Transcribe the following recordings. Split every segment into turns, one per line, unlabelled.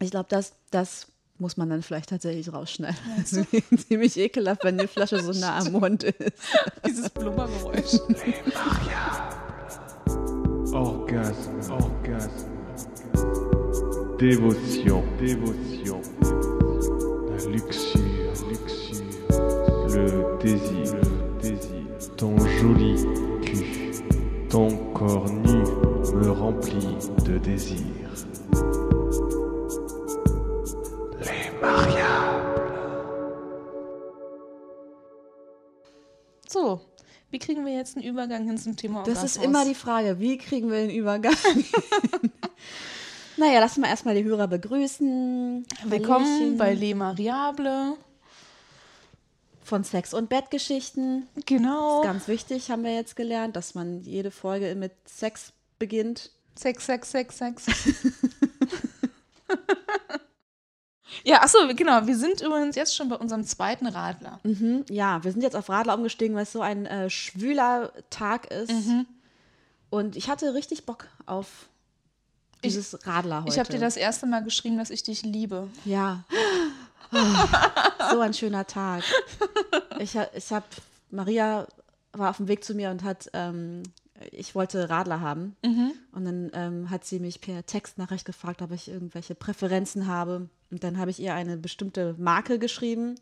Ich glaube, das, das muss man dann vielleicht tatsächlich rausschneiden. Das ist ziemlich ekelhaft, wenn die Flasche so nah am Mund ist.
Dieses Blubbergeräusch.
Orgasme, orgasme. Dévotion, dévotion. La luxure, luxure. Le désir, le désir. Ton joli me remplit de désir. Les mariables.
So, wie kriegen wir jetzt einen Übergang hin zum Thema
Das
Orgasmus?
ist immer die Frage, wie kriegen wir den Übergang? naja, lass mal erstmal die Hörer begrüßen.
Willkommen
Hallöchen.
bei Le Mariable.
von Sex- und Bettgeschichten.
Genau.
Ganz wichtig, haben wir jetzt gelernt, dass man jede Folge mit Sex beginnt.
Sex, Sex, Sex, Sex. ja, achso, genau. Wir sind übrigens jetzt schon bei unserem zweiten Radler.
Mhm, ja, wir sind jetzt auf Radler umgestiegen, weil es so ein äh, schwüler Tag ist.
Mhm.
Und ich hatte richtig Bock auf dieses Radler heute.
Ich habe dir das erste Mal geschrieben, dass ich dich liebe.
Ja. Oh, so ein schöner Tag. Ich, ich habe, Maria war auf dem Weg zu mir und hat, ähm, ich wollte Radler haben. Und dann ähm, hat sie mich per Textnachricht gefragt, ob ich irgendwelche Präferenzen habe. Und dann habe ich ihr eine bestimmte Marke geschrieben.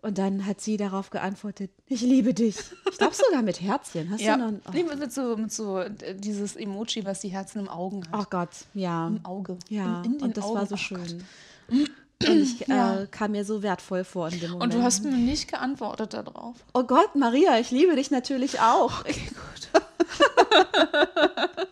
Und dann hat sie darauf geantwortet, ich liebe dich. Ich glaube sogar mit Herzchen. Hast
Ja,
du noch? Oh,
nee, mit, so, mit so äh, dieses Emoji, was die Herzen im Augen hat.
oh Gott, ja.
Im Auge.
Ja,
in, in
und das
Augen.
war so
Oh
schön.
Gott.
Und ich
Ja.
äh, kam mir so wertvoll vor in dem Moment.
Und du hast mir nicht geantwortet darauf.
Oh Gott, Maria, ich liebe dich natürlich auch.
Okay, gut.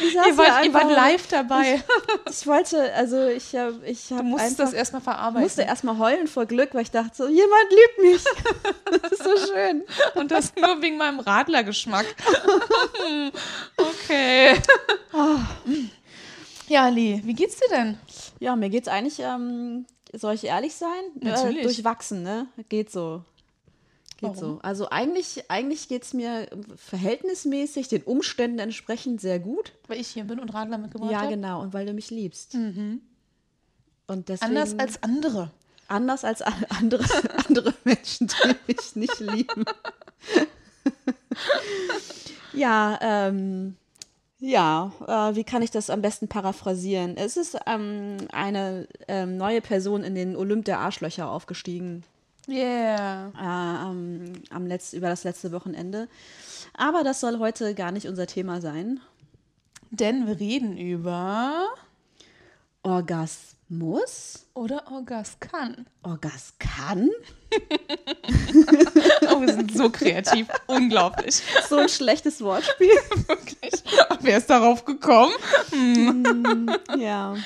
Ich,
Ihr wart, ihr wart live dabei.
Ich wollte, also ich habe ich
Du
hab
musst
einfach,
das erstmal verarbeiten.
musste erstmal heulen vor Glück, weil ich dachte so, jemand liebt mich. Das ist so schön.
Und das nur wegen meinem Radlergeschmack. okay. Ja, Lee, wie geht's dir denn?
Ja, mir geht's eigentlich, ähm, soll ich ehrlich sein?
Natürlich.
Äh, durchwachsen, ne? Geht so. Geht
Warum?
so. Also eigentlich, eigentlich geht's mir verhältnismäßig den Umständen entsprechend sehr gut.
Weil ich hier bin und Radler mitgebracht
Ja,
habe.
genau. Und weil du mich liebst. Und deswegen,
Anders als andere.
anders als andere, andere Menschen, die mich nicht lieben. ja, ähm, ja, äh, wie kann ich das am besten paraphrasieren? Es ist ähm, eine ähm, neue Person in den Olymp der Arschlöcher aufgestiegen
Yeah.
äh, am, am Letz-, über das letzte Wochenende. Aber das soll heute gar nicht unser Thema sein.
Denn wir reden über
Orgasmus?
oder Orgas kann.
Orgas kann?
Oh, wir sind so kreativ. Unglaublich.
So ein schlechtes Wortspiel.
Wirklich. Wer ist darauf gekommen?
Ja.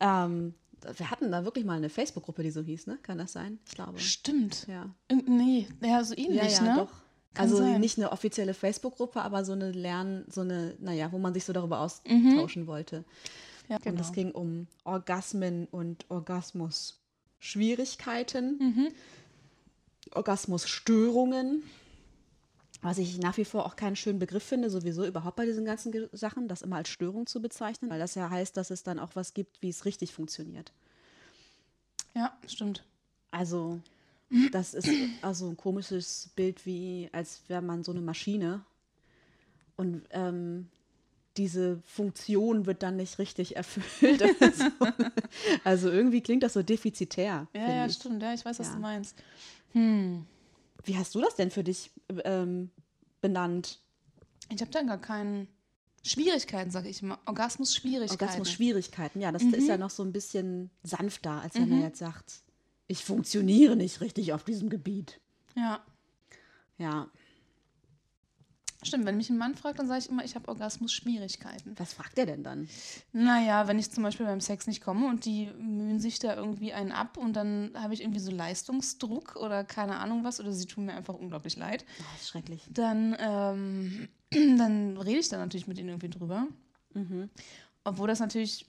ähm, wir hatten da wirklich mal eine Facebook-Gruppe, die so hieß, ne? Kann das sein? Ich glaube.
Stimmt.
Ja.
Nee, ja, so ähnlich,
Ja, ja,
ne?
doch.
Kann
also
sein.
nicht eine offizielle Facebook-Gruppe, aber so eine Lern-, so eine, naja, wo man sich so darüber austauschen wollte.
Ja,
Und
genau.
es ging um Orgasmen und Orgasmus-Schwierigkeiten,
Mhm.
Orgasmusstörungen, was ich nach wie vor auch keinen schönen Begriff finde, sowieso überhaupt bei diesen ganzen Sachen, das immer als Störung zu bezeichnen, weil das ja heißt, dass es dann auch was gibt, wie es richtig funktioniert.
Ja, stimmt.
Also, das ist also ein komisches Bild, wie als wäre man so eine Maschine. Und ähm, diese Funktion wird dann nicht richtig erfüllt. Also, also irgendwie klingt das so defizitär.
Ja, ja,
ich.
stimmt. Ja, ich weiß, was
Ja.
du meinst.
Wie hast du das denn für dich ähm, benannt?
Ich habe dann gar keinen Schwierigkeiten, sage ich immer. Orgasmus-Schwierigkeiten.
Orgasmus-Schwierigkeiten. Ja, das
Mhm.
ist ja noch so ein bisschen sanfter, als wenn er jetzt sagt, ich funktioniere nicht richtig auf diesem Gebiet.
Ja,
Ja,
stimmt. Wenn mich ein Mann fragt, dann sage ich immer, ich habe Orgasmus-Schwierigkeiten.
was fragt er denn dann?
Naja, wenn ich zum Beispiel beim Sex nicht komme und die mühen sich da irgendwie einen ab und dann habe ich irgendwie so Leistungsdruck oder keine Ahnung was oder sie tun mir einfach unglaublich leid,
Oh, das ist schrecklich.
dann, ähm, dann rede ich da natürlich mit ihnen irgendwie drüber. Obwohl das natürlich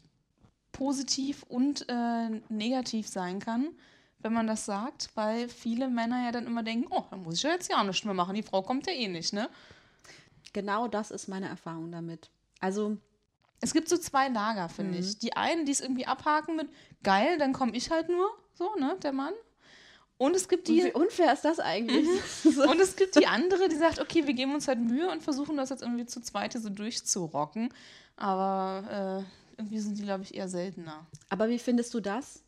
positiv und äh, negativ sein kann, wenn man das sagt, weil viele Männer ja dann immer denken, oh, dann muss ich ja jetzt ja nichts mehr machen, die Frau kommt ja eh nicht, ne?
Genau das ist meine Erfahrung damit. Also,
Es gibt so zwei Lager, finde ich. Die einen, die es irgendwie abhaken mit, geil, dann komme ich halt nur, so, ne, der Mann. Und es gibt
und
die,
wie unfair ist das eigentlich?
und es gibt die andere, die sagt, okay, wir geben uns halt Mühe und versuchen das jetzt irgendwie zu zweit hier so durchzurocken. Aber äh, irgendwie sind die, glaube ich, eher seltener.
Aber wie findest du das?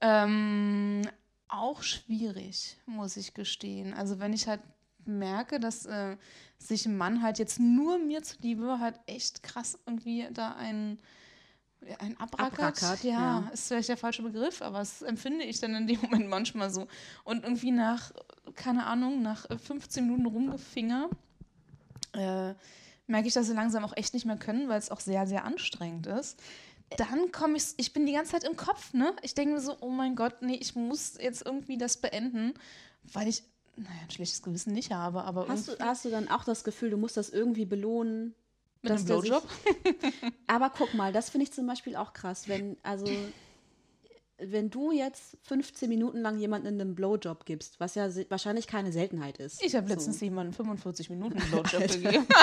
Ähm, auch schwierig, muss ich gestehen. Also wenn ich halt merke, dass äh, sich ein Mann halt jetzt nur mir zuliebe halt echt krass irgendwie da ein, ja, ein abrackert.
Abrackert,
ja,
ja.
ist vielleicht der falsche Begriff, aber das empfinde ich dann in dem Moment manchmal so. Und irgendwie nach, keine Ahnung, nach äh, 15 Minuten Rumgefinger äh, merke ich, dass sie langsam auch echt nicht mehr können, weil es auch sehr, sehr anstrengend ist. Dann komme ich, ich bin die ganze Zeit im Kopf, ne? Ich denke mir so, oh mein Gott, nee, ich muss jetzt irgendwie das beenden, weil ich, naja, ein schlechtes Gewissen nicht habe, aber
Hast du, hast du dann auch das Gefühl, du musst das irgendwie belohnen?
mit einem Blowjob.
Aber guck mal, das finde ich zum Beispiel auch krass, wenn, also, wenn du jetzt 15 Minuten lang jemanden in einem Blowjob gibst, was ja wahrscheinlich keine Seltenheit ist.
Ich habe letztens
So.
jemanden 45 Minuten einen Blowjob gegeben.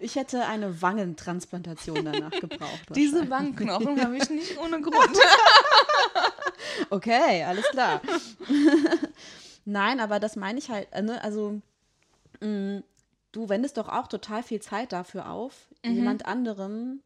Ich hätte eine Wangentransplantation danach gebraucht.
Diese Wangenknochen habe ich nicht ohne Grund.
Okay, alles klar. Nein, aber das meine ich halt, äh, ne? also mh, du wendest doch auch total viel Zeit dafür auf,
Mhm.
jemand anderem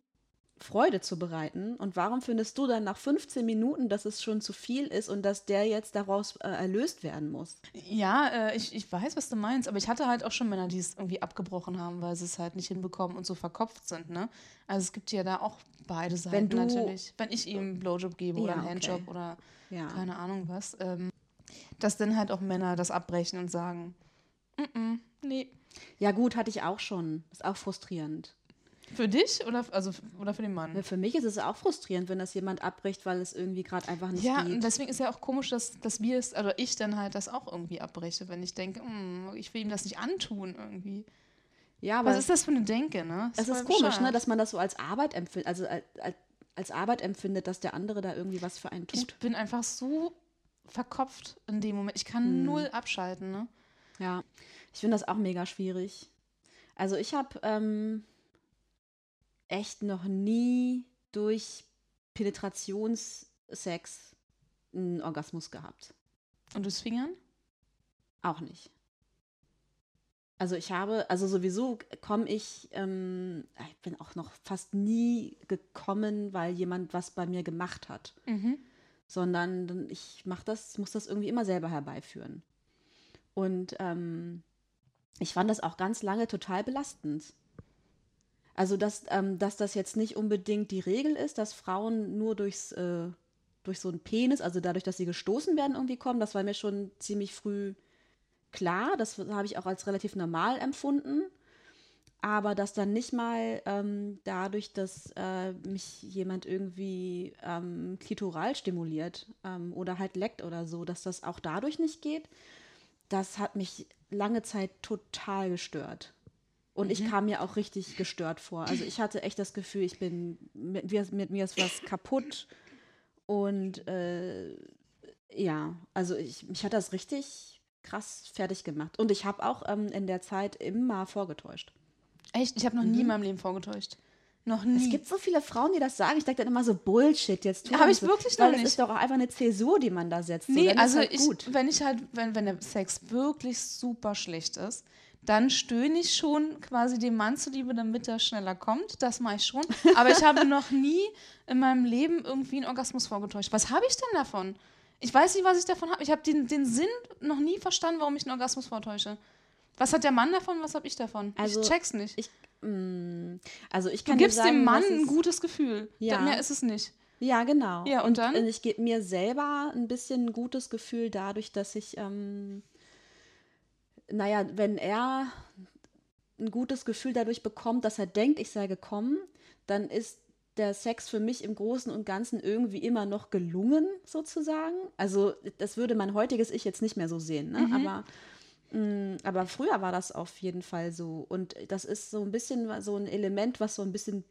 Freude zu bereiten. Und warum findest du dann nach 15 Minuten, dass es schon zu viel ist und dass der jetzt daraus äh, erlöst werden muss?
Ja, äh, ich, ich weiß, was du meinst, aber ich hatte halt auch schon Männer, die es irgendwie abgebrochen haben, weil sie es halt nicht hinbekommen und so verkopft sind, ne? Also es gibt ja da auch beide Seiten
Wenn du-
natürlich. Wenn ich ihm einen Blowjob gebe oder
Ja,
einen Handjob
okay.
oder
Ja.
keine Ahnung was, ähm, dass dann halt auch Männer das abbrechen und sagen, "Mm, mm, nee.
Ja, gut, hatte ich auch schon. Ist auch frustrierend.
Für dich oder, also, oder für den Mann?
Ja, Für mich ist es auch frustrierend, wenn das jemand abbricht, weil es irgendwie gerade einfach nicht
Ja, und
geht.
deswegen ist ja auch komisch, dass, dass wir es, also ich dann halt das auch irgendwie abbreche, wenn ich denke, "Mm, ich will ihm das nicht antun irgendwie.
Ja, aber
Was ist das für eine Denke, ne?
es
voll
ist komisch, ne, dass man das so als Arbeit empfindet, also als, als, Arbeit empfindet, dass der andere da irgendwie was für einen
Ich
tut.
bin einfach so verkopft in dem Moment. Ich kann
Hm.
null abschalten, ne?
Ja, ich finde das auch mega schwierig. Also ich habe ähm, echt noch nie durch Penetrationssex einen Orgasmus gehabt.
Und das Fingern?
Auch nicht. Also ich habe, also sowieso komme ich, ähm, ich bin auch noch fast nie gekommen, weil jemand was bei mir gemacht hat,
Mhm.
sondern ich mache das, muss das irgendwie immer selber herbeiführen. Und ähm, ich fand das auch ganz lange total belastend. Also dass, ähm, dass das jetzt nicht unbedingt die Regel ist, dass Frauen nur durchs, äh, durch so einen Penis, also dadurch, dass sie gestoßen werden, irgendwie kommen, das war mir schon ziemlich früh klar. Das habe ich auch als relativ normal empfunden. Aber dass dann nicht mal ähm, dadurch, dass äh, mich jemand irgendwie ähm, klitoral stimuliert ähm, oder halt leckt oder so, dass das auch dadurch nicht geht, das hat mich lange Zeit total gestört. Und ich kam mir auch richtig gestört vor. Also ich hatte echt das Gefühl, ich bin, mit, mir- mit mir ist was kaputt. Und äh, ja, also ich, mich hat das richtig krass fertig gemacht. Und ich habe auch ähm, in der Zeit immer vorgetäuscht.
Echt? Ich habe noch nie in meinem Leben vorgetäuscht. Noch nie.
Mhm. Es gibt so viele Frauen, die das sagen. Ich denke dann immer so Bullshit jetzt. tu
Hab
nicht
ich
so.
wirklich
Weil
noch
das
nicht.
ist doch auch einfach eine Zäsur, die man da setzt. So,
Nee,
ist
also
halt
ich,
gut.
wenn ich halt, wenn, wenn der Sex wirklich super schlecht ist, dann stöhne ich schon quasi dem Mann zuliebe, damit er schneller kommt. Das mache ich schon. Aber ich habe noch nie in meinem Leben irgendwie einen Orgasmus vorgetäuscht. Was habe ich denn davon? Ich weiß nicht, was ich davon habe. Ich habe den, den Sinn noch nie verstanden, warum ich einen Orgasmus vortäusche. Was hat der Mann davon, was habe ich davon?
Also,
ich check's nicht.
Ich, mm, also ich
du
kann dir
gibst
sagen,
dem Mann ein
es-
gutes Gefühl.
Ja.
Mehr ist es nicht.
Ja, genau.
Ja, und dann?
ich gebe mir selber ein bisschen ein gutes Gefühl dadurch, dass ich, ähm, naja, wenn er ein gutes Gefühl dadurch bekommt, dass er denkt, ich sei gekommen, dann ist der Sex für mich im Großen und Ganzen irgendwie immer noch gelungen, sozusagen. Also das würde mein heutiges Ich jetzt nicht mehr so sehen, ne? aber Mm, Aber früher war das auf jeden Fall so. Und das ist so ein bisschen so ein Element, was so ein bisschen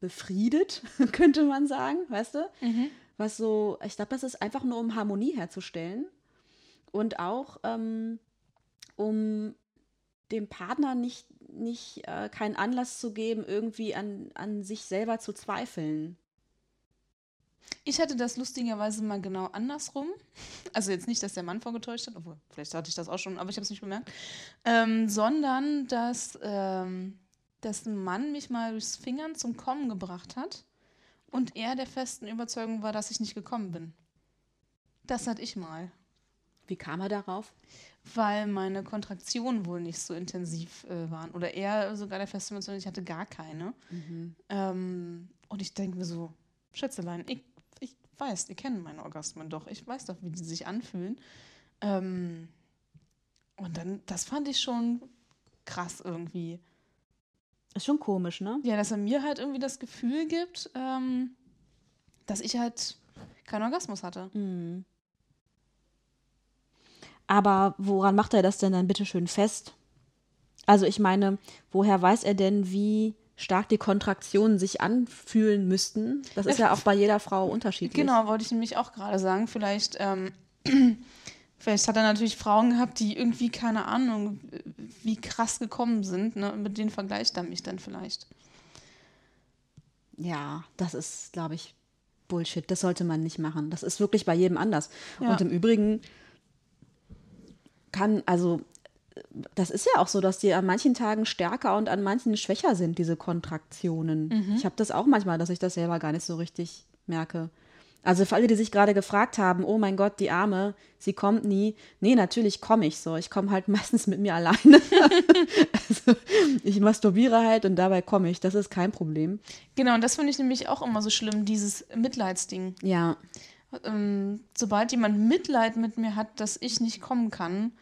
befriedet, könnte man sagen, weißt du? Was so, ich glaube, das ist einfach nur, um Harmonie herzustellen. Und auch, ähm, um dem Partner nicht, nicht äh, keinen Anlass zu geben, irgendwie an, an sich selber zu zweifeln.
Ich hatte das lustigerweise mal genau andersrum. Also jetzt nicht, dass der Mann vorgetäuscht hat, obwohl vielleicht hatte ich das auch schon, aber ich habe es nicht bemerkt. Ähm, sondern dass, ähm, dass ein Mann mich mal durchs Fingern zum Kommen gebracht hat und er der festen Überzeugung war, dass ich nicht gekommen bin. Das hatte ich mal.
Wie kam er darauf?
Weil meine Kontraktionen wohl nicht so intensiv äh, waren. Oder er sogar der festen Überzeugung, ich hatte gar keine. Ähm, und ich denke mir so, Schätzelein, ich, ich weiß, ihr kennt meine Orgasmen doch. Ich weiß doch, wie die sich anfühlen. Ähm, und dann, das fand ich schon krass irgendwie.
Ist schon komisch, ne?
Ja, dass er mir halt irgendwie das Gefühl gibt, ähm, dass ich halt keinen Orgasmus hatte.
Aber woran macht er das denn dann bitte schön fest? Also ich meine, woher weiß er denn, wie stark die Kontraktionen sich anfühlen müssten? Das ist ja auch bei jeder Frau unterschiedlich.
Genau, wollte ich nämlich auch gerade sagen. Vielleicht, ähm, vielleicht hat er natürlich Frauen gehabt, die irgendwie, keine Ahnung, wie krass gekommen sind. Ne? Mit denen vergleicht er mich dann vielleicht.
Ja, das ist, glaube ich, Bullshit. Das sollte man nicht machen. Das ist wirklich bei jedem anders.
Ja.
Und im Übrigen kann, also, das ist ja auch so, dass die an manchen Tagen stärker und an manchen schwächer sind, diese Kontraktionen. Ich habe das auch manchmal, dass ich das selber gar nicht so richtig merke. Also für alle, die sich gerade gefragt haben, oh mein Gott, die Arme, sie kommt nie. Nee, natürlich komme ich so. Ich komme halt meistens mit mir alleine. also ich masturbiere halt und dabei komme ich. Das ist kein Problem.
Genau, und das finde ich nämlich auch immer so schlimm, dieses Mitleidsding.
Ja,
ähm, sobald jemand Mitleid mit mir hat, dass ich nicht kommen kann,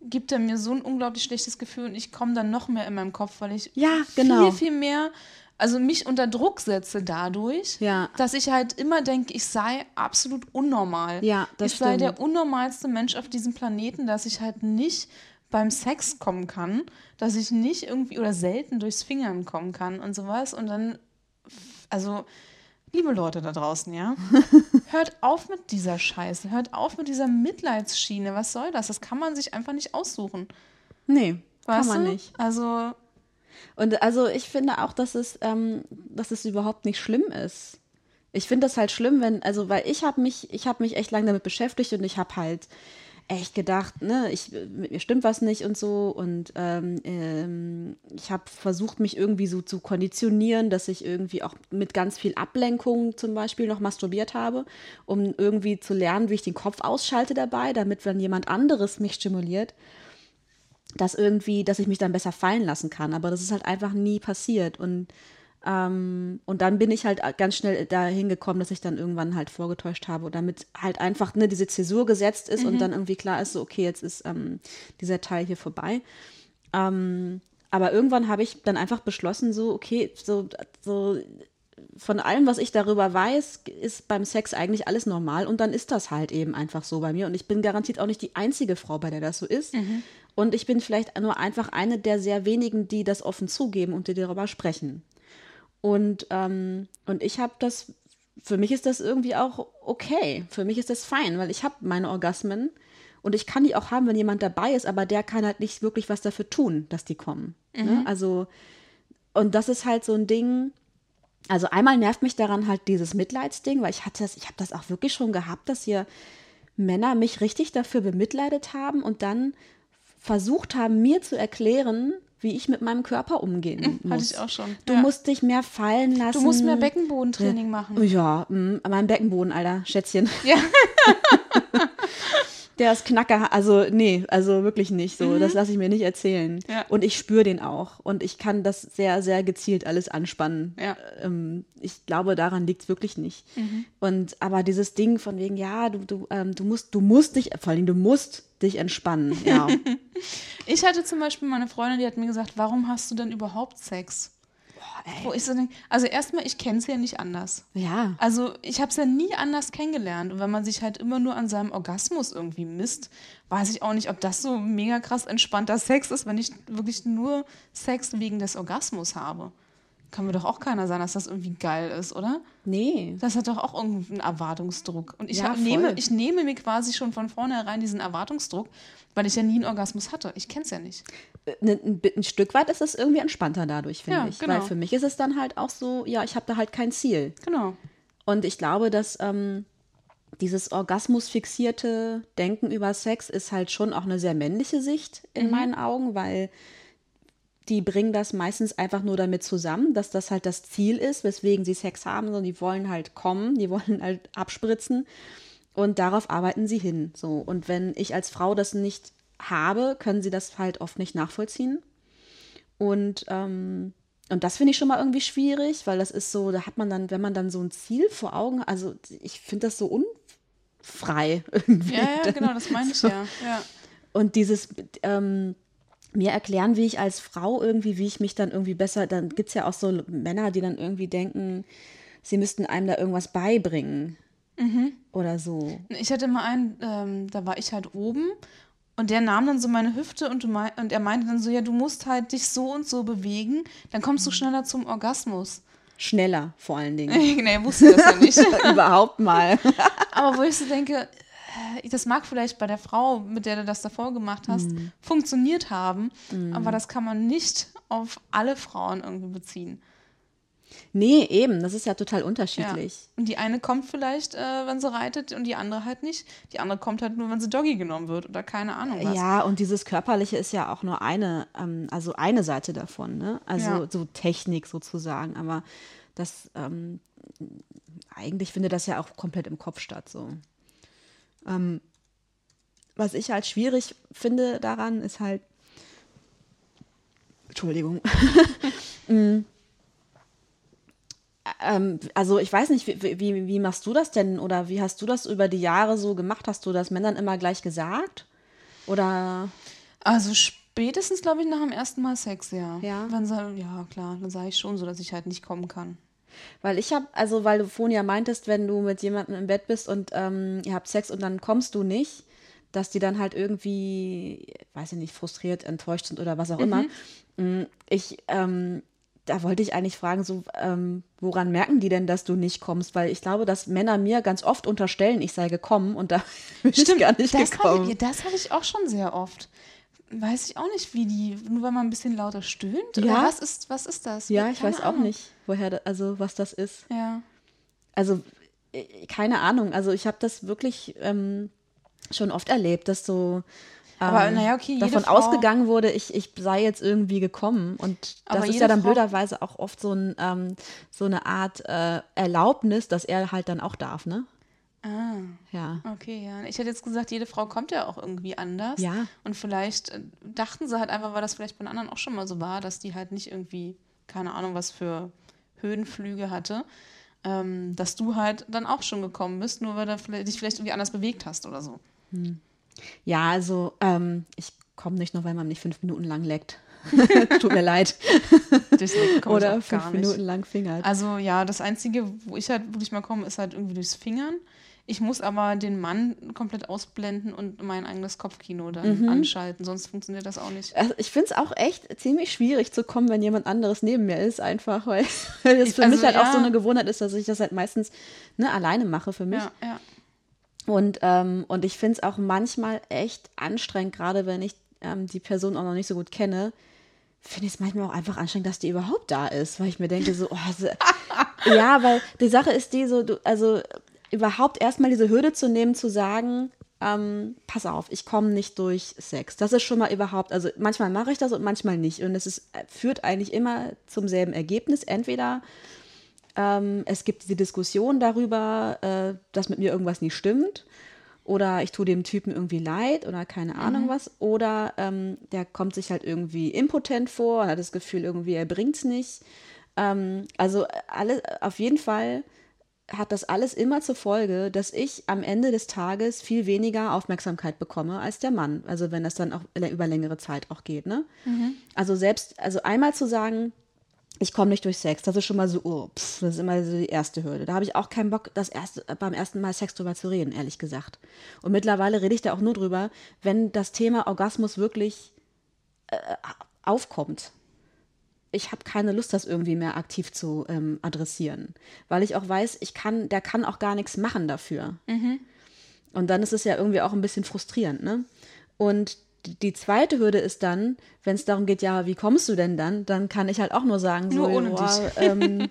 gibt er mir so ein unglaublich schlechtes Gefühl und ich komme dann noch mehr in meinem Kopf, weil ich
Ja, genau.
viel, viel mehr, also mich unter Druck setze dadurch,
Ja.
dass ich halt immer denke, ich sei absolut unnormal.
Ja, das
ich sei
stimmt.
der unnormalste Mensch auf diesem Planeten, dass ich halt nicht beim Sex kommen kann, dass ich nicht irgendwie oder selten durchs Fingern kommen kann und sowas und dann, also liebe Leute da draußen, ja, hört auf mit dieser Scheiße, hört auf mit dieser Mitleidsschiene, was soll das? Das kann man sich einfach nicht aussuchen.
nee, kann
Weißt
man
du?
nicht.
Also,
Und also ich finde auch, dass es, ähm, dass es überhaupt nicht schlimm ist. Ich finde das halt schlimm, wenn, also weil ich habe mich, ich habe mich echt lange damit beschäftigt und ich habe halt echt gedacht, ne, ich, mit mir stimmt was nicht und so. Und ähm, ähm, ich habe versucht, mich irgendwie so zu konditionieren, dass ich irgendwie auch mit ganz viel Ablenkung zum Beispiel noch masturbiert habe, um irgendwie zu lernen, wie ich den Kopf ausschalte dabei, damit wenn jemand anderes mich stimuliert, dass irgendwie, dass ich mich dann besser fallen lassen kann. Aber das ist halt einfach nie passiert. Und, ähm, und dann bin ich halt ganz schnell dahin gekommen, dass ich dann irgendwann halt vorgetäuscht habe, damit halt einfach ne, diese Zäsur gesetzt ist und dann irgendwie klar ist, so, okay, jetzt ist ähm, dieser Teil hier vorbei. Ähm, aber irgendwann habe ich dann einfach beschlossen, so, okay, so, so von allem, was ich darüber weiß, ist beim Sex eigentlich alles normal und dann ist das halt eben einfach so bei mir. Und ich bin garantiert auch nicht die einzige Frau, bei der das so ist. Und ich bin vielleicht nur einfach eine der sehr wenigen, die das offen zugeben und die darüber sprechen. Und, ähm, und ich habe das, für mich ist das irgendwie auch okay. Für mich ist das fein, weil ich habe meine Orgasmen und ich kann die auch haben, wenn jemand dabei ist, aber der kann halt nicht wirklich was dafür tun, dass die kommen. Ne? Also, und das ist halt so ein Ding, also einmal nervt mich daran halt dieses Mitleidsding, weil ich hatte das, ich habe das auch wirklich schon gehabt, dass hier Männer mich richtig dafür bemitleidet haben und dann versucht haben, mir zu erklären, wie ich mit meinem Körper umgehen muss.
hatte ich auch schon.
Du
Ja.
musst dich mehr fallen lassen.
du musst mehr Beckenbodentraining machen.
Ja, mh, mein Beckenboden, Alter, Schätzchen.
Ja.
Der ist knacker, also nee, also wirklich nicht so. Das lasse ich mir nicht erzählen.
Mhm. Ja.
Und ich spüre den auch. Und ich kann das sehr, sehr gezielt alles anspannen.
Ja.
Ähm, ich glaube, daran liegt es wirklich nicht. Und aber dieses Ding von wegen, ja, du, du, ähm, du musst, du musst dich, vor allem du musst dich entspannen. Ja.
Ich hatte zum Beispiel meine Freundin, die hat mir gesagt, warum hast du denn überhaupt Sex? Wo ich so denk, also erstmal, ich kenne es ja nicht anders.
ja.
Also ich habe es ja nie anders kennengelernt. Und wenn man sich halt immer nur an seinem Orgasmus irgendwie misst, weiß ich auch nicht, ob das so mega krass entspannter Sex ist, wenn ich wirklich nur Sex wegen des Orgasmus habe. Kann mir doch auch keiner sagen, dass das irgendwie geil ist, oder?
Nee.
Das hat doch auch irgendeinen Erwartungsdruck. Und ich,
Ja,
nehme, ich nehme mir quasi schon von vornherein diesen Erwartungsdruck, weil ich ja nie einen Orgasmus hatte. Ich kenne es ja nicht.
Ne- ein, bi- ein Stück weit ist es irgendwie entspannter dadurch, finde
Ja,
ich.
genau.
Weil für mich ist es dann halt auch so, ja, ich habe da halt kein Ziel.
Genau.
Und ich glaube, dass ähm, dieses orgasmusfixierte Denken über Sex ist halt schon auch eine sehr männliche Sicht in meinen Augen, weil die bringen das meistens einfach nur damit zusammen, dass das halt das Ziel ist, weswegen sie Sex haben, sondern die wollen halt kommen, die wollen halt abspritzen und darauf arbeiten sie hin. So. Und wenn ich als Frau das nicht habe, können sie das halt oft nicht nachvollziehen. Und, ähm, und das finde ich schon mal irgendwie schwierig, weil das ist so, da hat man dann, wenn man dann so ein Ziel vor Augen, also ich finde das so unfrei irgendwie.
Ja, ja, genau, das meine ich ja. ja.
Und dieses ähm, mir erklären, wie ich als Frau irgendwie, wie ich mich dann irgendwie besser, dann gibt es ja auch so Männer, die dann irgendwie denken, sie müssten einem da irgendwas beibringen. Oder so.
Ich hatte mal einen, ähm, da war ich halt oben und der nahm dann so meine Hüfte und, du mei und er meinte dann so, ja, du musst halt dich so und so bewegen, dann kommst du schneller zum Orgasmus.
Schneller vor allen Dingen.
nee, er wusste das ja nicht.
Überhaupt mal.
Aber wo ich so denke, das mag vielleicht bei der Frau, mit der du das davor gemacht hast, funktioniert haben, aber das kann man nicht auf alle Frauen irgendwie beziehen.
Nee, eben, das ist ja total
Ja.
unterschiedlich.
Und die eine kommt vielleicht, äh, wenn sie reitet, und die andere halt nicht. Die andere kommt halt nur, wenn sie Doggy genommen wird oder keine Ahnung was.
Ja, und dieses Körperliche ist ja auch nur eine, ähm, also eine Seite davon, ne? Also
Ja.
so Technik sozusagen. Aber das, ähm, eigentlich findet das ja auch komplett im Kopf statt. So. Ähm, was ich halt schwierig finde daran, ist halt. Entschuldigung. Mm. ähm, also ich weiß nicht, wie, wie, wie machst du das denn oder wie hast du das über die Jahre so gemacht? Hast du das Männern immer gleich gesagt? Oder
Also spätestens, glaube ich, nach dem ersten Mal Sex, ja.
Ja?
Sie, ja, klar, dann sage ich schon so, dass ich halt nicht kommen kann.
Weil ich habe, also weil du vorhin ja meintest, wenn du mit jemandem im Bett bist und ähm, ihr habt Sex und dann kommst du nicht, dass die dann halt irgendwie, weiß ich nicht, frustriert, enttäuscht sind oder was auch immer. Mm, Ich, ähm, da wollte ich eigentlich fragen, so, ähm, woran merken die denn, dass du nicht kommst? Weil ich glaube, dass Männer mir ganz oft unterstellen, ich sei gekommen und da bin ich gar nicht
das
gekommen.
Habe ich, das habe ich auch schon sehr oft. Weiß ich auch nicht, wie die, nur weil man ein bisschen lauter stöhnt? Oder
Ja.
was ist, was ist das?
ja, ich
Keine
weiß auch
Ahnung.
nicht, woher, da- also was das ist.
Ja.
also äh, keine Ahnung, also ich habe das wirklich ähm, schon oft erlebt, dass so ähm,
Aber, na ja, okay,
davon
Frau-
ausgegangen wurde, ich, ich sei jetzt irgendwie gekommen. Und das ist ja dann
Frau-
blöderweise auch oft so, ein, ähm, so eine Art äh, Erlaubnis, dass er halt dann auch darf, ne?
Ah,
Ja.
okay, ja. Ich hätte jetzt gesagt, jede Frau kommt ja auch irgendwie anders.
Ja.
Und vielleicht äh, dachten sie halt einfach, weil das vielleicht bei den anderen auch schon mal so war, dass die halt nicht irgendwie, keine Ahnung, was für Höhenflüge hatte, ähm, dass du halt dann auch schon gekommen bist, nur weil du vielleicht, dich vielleicht irgendwie anders bewegt hast oder so.
Ja, also ähm, ich komme nicht nur, weil man mich fünf Minuten lang leckt. Tut mir leid. Oder fünf. Minuten lang fingert.
Also ja, das Einzige, wo ich halt wirklich mal komme, ist halt irgendwie durchs Fingern. Ich muss aber den Mann komplett ausblenden und mein eigenes Kopfkino dann
Mhm.
anschalten, sonst funktioniert das auch nicht.
Also ich finde es auch echt ziemlich schwierig zu kommen, wenn jemand anderes neben mir ist, einfach, weil, das
Ich-
für
also,
mich halt auch so
ja.
eine Gewohnheit ist, dass ich das halt meistens ne, alleine mache für mich.
Ja, ja.
Und, ähm, und ich finde es auch manchmal echt anstrengend, gerade wenn ich ähm, die Person auch noch nicht so gut kenne, finde ich es manchmal auch einfach anstrengend, dass die überhaupt da ist, weil ich mir denke, so, oh, ja, weil die Sache ist die, so, du, also überhaupt erstmal diese Hürde zu nehmen, zu sagen, ähm, pass auf, ich komme nicht durch Sex. Das ist schon mal überhaupt, also manchmal mache ich das und manchmal nicht. Und es ist, führt eigentlich immer zum selben Ergebnis. Entweder ähm, es gibt diese Diskussion darüber, äh, dass mit mir irgendwas nicht stimmt. Oder ich tue dem Typen irgendwie leid oder keine Ahnung was. Oder ähm, der kommt sich halt irgendwie impotent vor und hat das Gefühl, irgendwie er bringt's nicht. Ähm, also alle, auf jeden Fall hat das alles immer zur Folge, dass ich am Ende des Tages viel weniger Aufmerksamkeit bekomme als der Mann. Also wenn das dann auch über längere Zeit auch geht. Ne? Also selbst, also einmal zu sagen, ich komme nicht durch Sex, das ist schon mal so, oh, pff, das ist immer so die erste Hürde. Da habe ich auch keinen Bock, das erste, beim ersten Mal Sex drüber zu reden, ehrlich gesagt. Und mittlerweile rede ich da auch nur drüber, wenn das Thema Orgasmus wirklich äh, aufkommt. Ich habe keine Lust, das irgendwie mehr aktiv zu ähm, adressieren, weil ich auch weiß, ich kann, der kann auch gar nichts machen dafür. Und dann ist es ja irgendwie auch ein bisschen frustrierend, ne? Und die- zweite Hürde ist dann, wenn es darum geht, ja, wie kommst du denn dann? Dann kann ich halt auch nur sagen, so,
Nur ohne
ja,
dich.
ähm,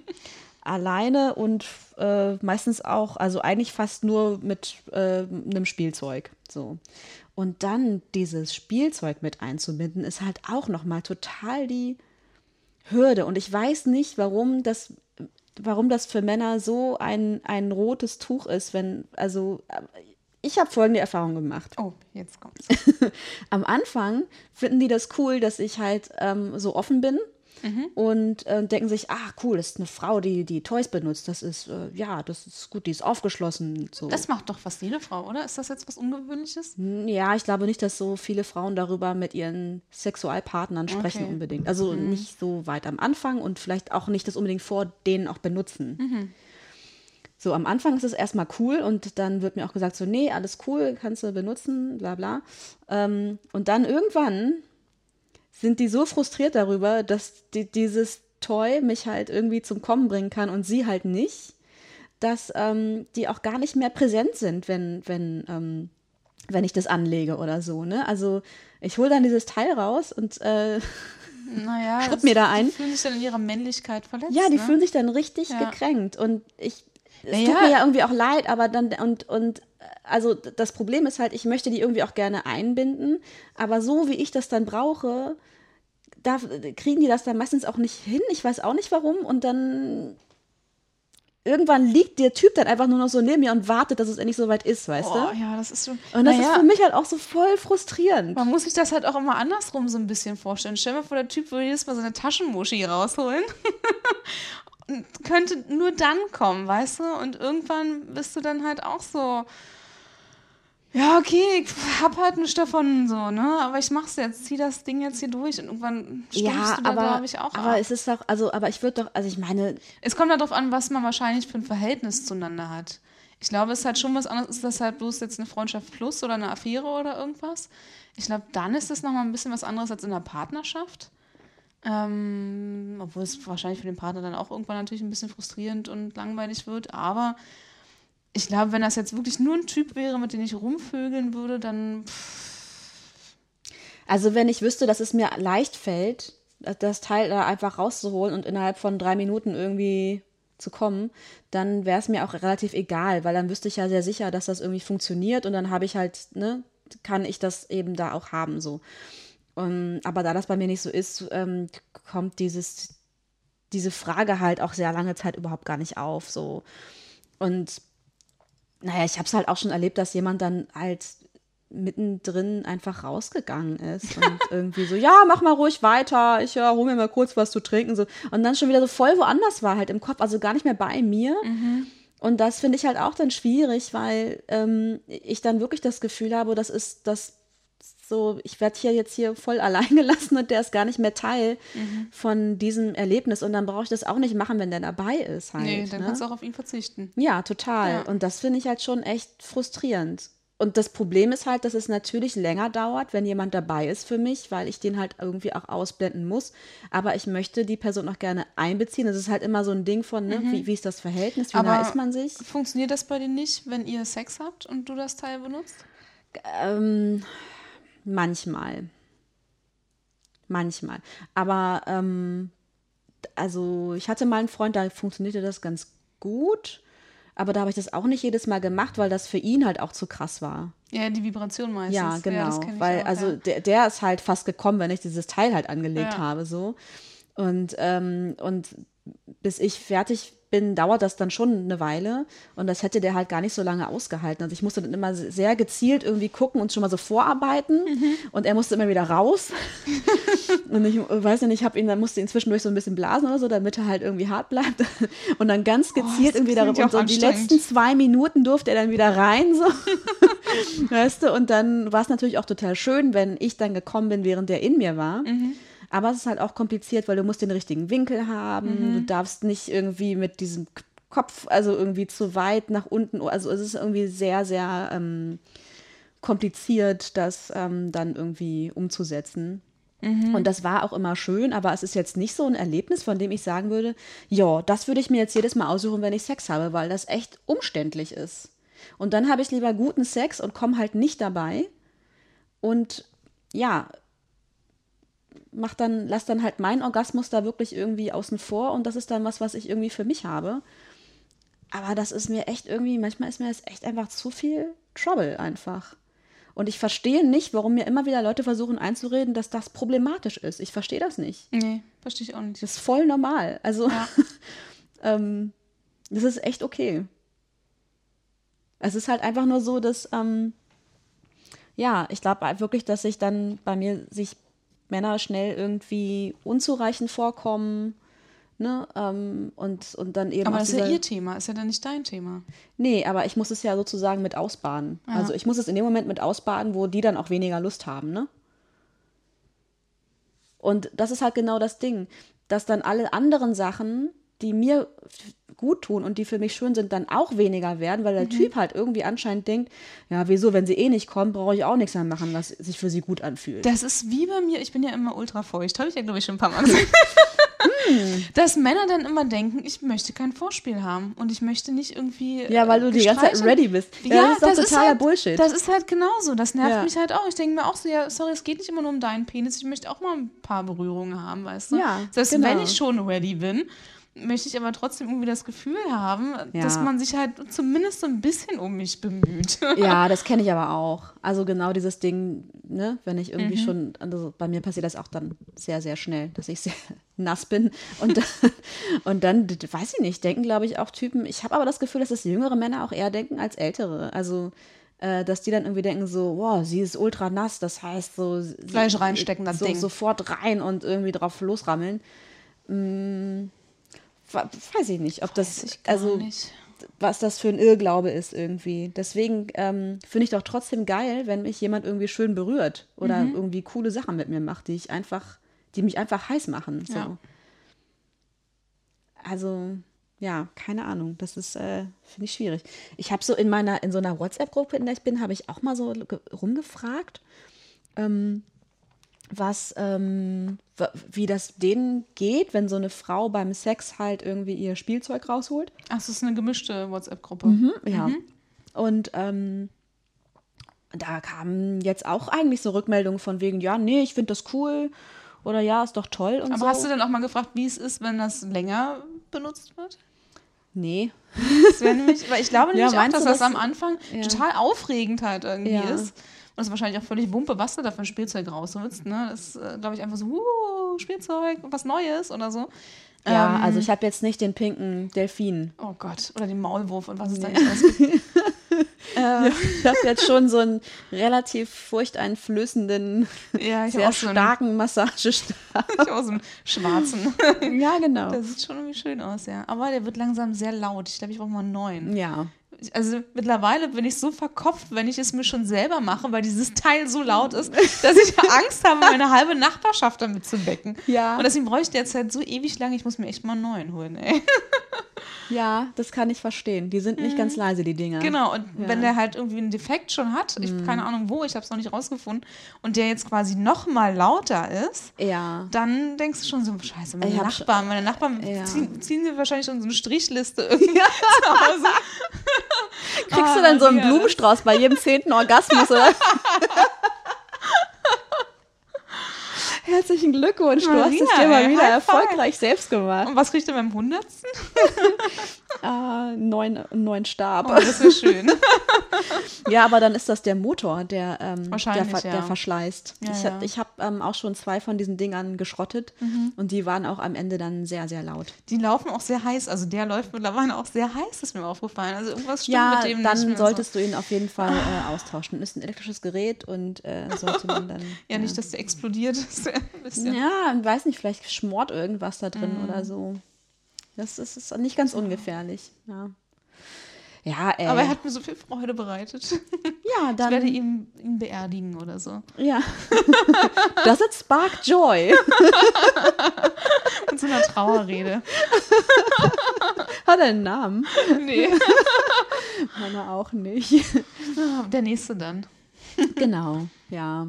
alleine und äh, meistens auch, also eigentlich fast nur mit äh, einem Spielzeug. So. Und dann dieses Spielzeug mit einzubinden, ist halt auch nochmal total die Hürde. Und ich weiß nicht, warum das, warum das für Männer so ein, ein rotes Tuch ist, wenn, also ich habe folgende Erfahrung gemacht.
Oh, jetzt kommt's.
Am Anfang finden die das cool, dass ich halt ähm, so offen bin und äh, denken sich, ah, cool, das ist eine Frau, die die Toys benutzt. Das ist, äh, ja, das ist gut, die ist aufgeschlossen. So.
Das macht doch fast jede Frau, oder? Ist das jetzt was Ungewöhnliches?
Ja, ich glaube nicht, dass so viele Frauen darüber mit ihren Sexualpartnern sprechen
Okay.
unbedingt. Also
Mhm.
nicht so weit am Anfang und vielleicht auch nicht das unbedingt vor denen auch benutzen.
Mhm.
So, am Anfang ist es erstmal cool und dann wird mir auch gesagt, so, nee, alles cool, kannst du benutzen, bla bla. Ähm, und dann irgendwann sind die so frustriert darüber, dass die, dieses Toy mich halt irgendwie zum Kommen bringen kann und sie halt nicht, dass ähm, die auch gar nicht mehr präsent sind, wenn, wenn, ähm, wenn ich das anlege oder so. Ne? Also ich hole dann dieses Teil raus und äh,
Naja, das-
mir da ein.
Die fühlen sich dann in ihrer Männlichkeit verletzt.
ja, die
ne?
fühlen sich dann richtig
Ja.
gekränkt und ich es
Ja,
tut mir ja irgendwie auch leid, aber dann und und also das Problem ist halt, ich möchte die irgendwie auch gerne einbinden, aber so wie ich das dann brauche, da kriegen die das dann meistens auch nicht hin. Ich weiß auch nicht warum und dann irgendwann liegt der Typ dann einfach nur noch so neben mir und wartet, dass es endlich soweit ist, weißt
Oh,
du?
ja, das ist schon.
Und das
naja,
ist für mich halt auch so voll frustrierend.
Man muss sich das halt auch immer andersrum so ein bisschen vorstellen. Stell dir mal vor, der Typ würde jedes Mal seine Taschenmuschi rausholen. könnte nur dann kommen, weißt du? Und irgendwann bist du dann halt auch so. Ja, okay, ich hab halt nichts davon, so, ne? Aber ich mach's jetzt, zieh das Ding jetzt hier durch und irgendwann
Ja,
du da,
aber,
glaube ich, auch
aber
ab.
es ist doch, also, aber ich würde doch, also ich meine,
Es kommt darauf an, was man wahrscheinlich für ein Verhältnis zueinander hat. Ich glaube, es ist halt schon was anderes. Ist das halt bloß jetzt eine Freundschaft plus oder eine Affäre oder irgendwas? Ich glaube, dann ist es nochmal ein bisschen was anderes als in einer Partnerschaft. Ähm, obwohl es wahrscheinlich für den Partner dann auch irgendwann natürlich ein bisschen frustrierend und langweilig wird. Aber ich glaube, wenn das jetzt wirklich nur ein Typ wäre, mit dem ich rumvögeln würde, dann. Pff,
Also wenn ich wüsste, dass es mir leicht fällt, das Teil da einfach rauszuholen und innerhalb von drei Minuten irgendwie zu kommen, dann wäre es mir auch relativ egal, weil dann wüsste ich ja sehr sicher, dass das irgendwie funktioniert und dann habe ich halt, ne, kann ich das eben da auch haben so. Um, aber da das bei mir nicht so ist, ähm, kommt dieses, diese Frage halt auch sehr lange Zeit überhaupt gar nicht auf. So. Und naja, ich habe es halt auch schon erlebt, dass jemand dann halt mittendrin einfach rausgegangen ist und irgendwie so, ja, mach mal ruhig weiter, ich ja, hol mir mal kurz was zu trinken so und dann schon wieder so voll woanders war halt im Kopf, also gar nicht mehr bei mir. Und das finde ich halt auch dann schwierig, weil ähm, ich dann wirklich das Gefühl habe, das ist das so, ich werde hier jetzt hier voll allein gelassen und der ist gar nicht mehr Teil von diesem Erlebnis und dann brauche ich das auch nicht machen, wenn der dabei ist halt.
nee, dann
ne?
kannst du auch auf ihn verzichten.
Ja, total.
Ja.
Und das finde ich halt schon echt frustrierend. Und das Problem ist halt, dass es natürlich länger dauert, wenn jemand dabei ist für mich, weil ich den halt irgendwie auch ausblenden muss. Aber ich möchte die Person auch gerne einbeziehen. Das ist halt immer so ein Ding von, ne, wie, wie ist das Verhältnis, wie nah
Aber
ist man sich?
Funktioniert das bei dir nicht, wenn ihr Sex habt und du das Teil benutzt?
Ähm, manchmal. Manchmal. Aber ähm, also ich hatte mal einen Freund, da funktionierte das ganz gut. Aber da habe ich das auch nicht jedes Mal gemacht, weil das für ihn halt auch zu krass war.
Ja, die Vibration meistens.
Ja, genau.
ich
weil,
auch,
also
ja.
der, der ist halt fast gekommen, wenn ich dieses Teil halt angelegt
Ja.
habe, so. Und, ähm, und bis ich fertig bin, dauert das dann schon eine Weile. Und das hätte der halt gar nicht so lange ausgehalten. Also ich musste dann immer sehr gezielt irgendwie gucken und schon mal so vorarbeiten.
Mhm.
Und er musste immer wieder raus. und ich weiß nicht, ich habe ihn, dann musste ihn zwischendurch so ein bisschen blasen oder so, damit er halt irgendwie hart bleibt. Und dann ganz gezielt
Oh,
irgendwie
ja
Und so die letzten zwei Minuten durfte er dann wieder rein, so. Weißt du, und dann war es natürlich auch total schön, wenn ich dann gekommen bin, während der in mir war. Aber es ist halt auch kompliziert, weil du musst den richtigen Winkel haben. Du darfst nicht irgendwie mit diesem Kopf, also irgendwie zu weit nach unten. Also es ist irgendwie sehr, sehr ähm, kompliziert, das ähm, dann irgendwie umzusetzen. Und das war auch immer schön, aber es ist jetzt nicht so ein Erlebnis, von dem ich sagen würde, ja, das würde ich mir jetzt jedes Mal aussuchen, wenn ich Sex habe, weil das echt umständlich ist. Und dann habe ich lieber guten Sex und komme halt nicht dabei. Und ja, mach dann, lass dann halt meinen Orgasmus da wirklich irgendwie außen vor und das ist dann was, was ich irgendwie für mich habe. Aber das ist mir echt irgendwie, manchmal ist mir das echt einfach zu viel Trouble einfach. Und ich verstehe nicht, warum mir immer wieder Leute versuchen einzureden, dass das problematisch ist. Ich verstehe das nicht.
Nee, verstehe ich auch nicht.
Das ist voll normal. Also,
Ja.
ähm, das ist echt okay. Es ist halt einfach nur so, dass, ähm, ja, ich glaube wirklich, dass sich dann bei mir sich Männer schnell irgendwie unzureichend vorkommen, ne, ähm, und, und dann eben
Aber das ist ja ihr Thema, ist ja dann nicht dein Thema.
Nee, aber ich muss es ja sozusagen mit ausbaden.
Ja.
Also ich muss es in dem Moment mit ausbaden, wo die dann auch weniger Lust haben, ne? Und das ist halt genau das Ding, dass dann alle anderen Sachen, die mir gut tun und die für mich schön sind, dann auch weniger werden, weil der
Mhm.
Typ halt irgendwie anscheinend denkt, ja, wieso, wenn sie eh nicht kommt, brauche ich auch nichts mehr machen, was sich für sie gut anfühlt.
Das ist wie bei mir, ich bin ja immer ultra feucht, habe ich ja, glaube ich, schon ein paar Mal gesagt.
Hm.
Dass Männer dann immer denken, ich möchte kein Vorspiel haben und ich möchte nicht irgendwie.
ja, weil du die ganze Zeit ready bist.
Ja,
das ist doch totaler
halt,
Bullshit.
Das ist halt genauso. Das nervt
Ja.
mich halt auch. Ich denke mir auch so, ja, sorry, es geht nicht immer nur um deinen Penis. Ich möchte auch mal ein paar Berührungen haben, weißt du?
Ja,
Das heißt,
genau.
wenn ich schon ready bin, möchte ich aber trotzdem irgendwie das Gefühl haben,
Ja.
dass man sich halt zumindest so ein bisschen um mich bemüht.
Ja, das kenne ich aber auch. Also genau dieses Ding, ne, wenn ich
Mhm.
irgendwie schon, also bei mir passiert das auch dann sehr, sehr schnell, dass ich sehr nass bin. Und, und dann, weiß ich nicht, denken, glaube ich, auch Typen. Ich habe aber das Gefühl, dass das jüngere Männer auch eher denken als ältere. Also, äh, dass die dann irgendwie denken so, wow, sie ist ultra nass, das heißt so.
Fleisch reinstecken, das
so,
Ding.
Sofort rein und irgendwie drauf losrammeln. Mm, weiß ich nicht, ob das,
ich gar
also
nicht.
was das für ein Irrglaube ist irgendwie. Deswegen ähm, finde ich doch trotzdem geil, wenn mich jemand irgendwie schön berührt oder
Mhm.
irgendwie coole Sachen mit mir macht, die ich einfach, die mich einfach heiß machen. So.
Ja.
Also ja, keine Ahnung. Das ist äh, finde ich schwierig. Ich habe so in meiner in so einer WhatsApp-Gruppe, in der ich bin, habe ich auch mal so ge- rumgefragt. Ähm, was, ähm, wie das denen geht, wenn so eine Frau beim Sex halt irgendwie ihr Spielzeug rausholt.
Ach, das ist eine gemischte WhatsApp-Gruppe.
Mhm, ja. Und ähm, da kamen jetzt auch eigentlich so Rückmeldungen von wegen, ja, nee, ich finde das cool oder ja, ist doch toll und
Aber
so.
hast du dann auch mal gefragt, wie es ist, wenn das länger benutzt wird?
nee.
Das wäre nämlich, weil ich glaube
Ja,
nämlich auch,
meinst
dass das
dass-
am Anfang
Ja.
total aufregend halt irgendwie
Ja.
ist. Und es ist wahrscheinlich auch völlig Wumpe, was du da für ein Spielzeug rausholst. Ne? Das ist, äh, glaube ich, einfach so, uh, Spielzeug, was Neues oder so.
Ja,
Ähm,
also ich habe jetzt nicht den pinken Delfin.
Oh Gott, oder den Maulwurf und was es da nicht alles gibt.
Äh, Ich habe jetzt schon so einen relativ furchteinflößenden,
Ja, ich habe
sehr
auch so einen,
starken Massagestab.
ich hab auch so einen schwarzen.
ja, genau.
Der sieht schon irgendwie schön aus, ja. Aber der wird langsam sehr laut. Ich glaube, ich brauche mal einen neuen.
Ja.
Also mittlerweile bin ich so verkopft, wenn ich es mir schon selber mache, weil dieses Teil so laut ist, dass ich Angst habe, meine halbe Nachbarschaft damit zu wecken.
Ja.
Und deswegen brauche ich derzeit so ewig lange, ich muss mir echt mal einen neuen holen, ey.
Ja, das kann ich verstehen. Die sind nicht ganz leise, die Dinger.
Genau, und
Ja.
wenn der halt irgendwie einen Defekt schon hat, ich habe keine Ahnung wo, ich habe es noch nicht rausgefunden, und der jetzt quasi noch mal lauter ist,
Ja.
dann denkst du schon so, scheiße, meine
Ich
Nachbarn, meine Nachbarn
Ja.
ziehen, ziehen dir wahrscheinlich schon so eine Strichliste irgendwie zu Hause.
Kriegst du
Ah,
dann so einen
Maria,
Blumenstrauß bei jedem zehnten Orgasmus, oder? Herzlichen Glückwunsch, du hast es dir mal wieder
High five.
erfolgreich selbst gemacht.
Und was kriegt er beim Hundertsten?
Ah, neun, neun Stab.
Oh, das wäre schön.
Ja, aber dann ist das der Motor, der, ähm, der, ver
ja.
der verschleißt.
Ja,
ich
ja.
hab- ich habe ähm, auch schon zwei von diesen Dingern geschrottet und die waren auch am Ende dann sehr, sehr laut.
Die laufen auch sehr heiß. Also der läuft mittlerweile auch sehr heiß, ist mir aufgefallen. Also irgendwas stimmt mit dem nicht
dann solltest du ihn auf jeden Fall äh, austauschen. Ist ein elektrisches Gerät und äh, sollte man dann.
so. Ja, nicht, dass der explodiert. Das bisschen.
Ja, weiß nicht, vielleicht schmort irgendwas da drin oder so. Das ist, ist nicht ganz ungefährlich. Ja, ja ey.
Aber er hat mir so viel Freude bereitet.
ja,
Ich werde
dann.
ihn, ihn beerdigen oder so.
Ja. Does it spark joy?
Und so einer Trauerrede.
Hat er einen Namen?
nee.
Meiner auch nicht.
Der nächste dann.
genau, ja.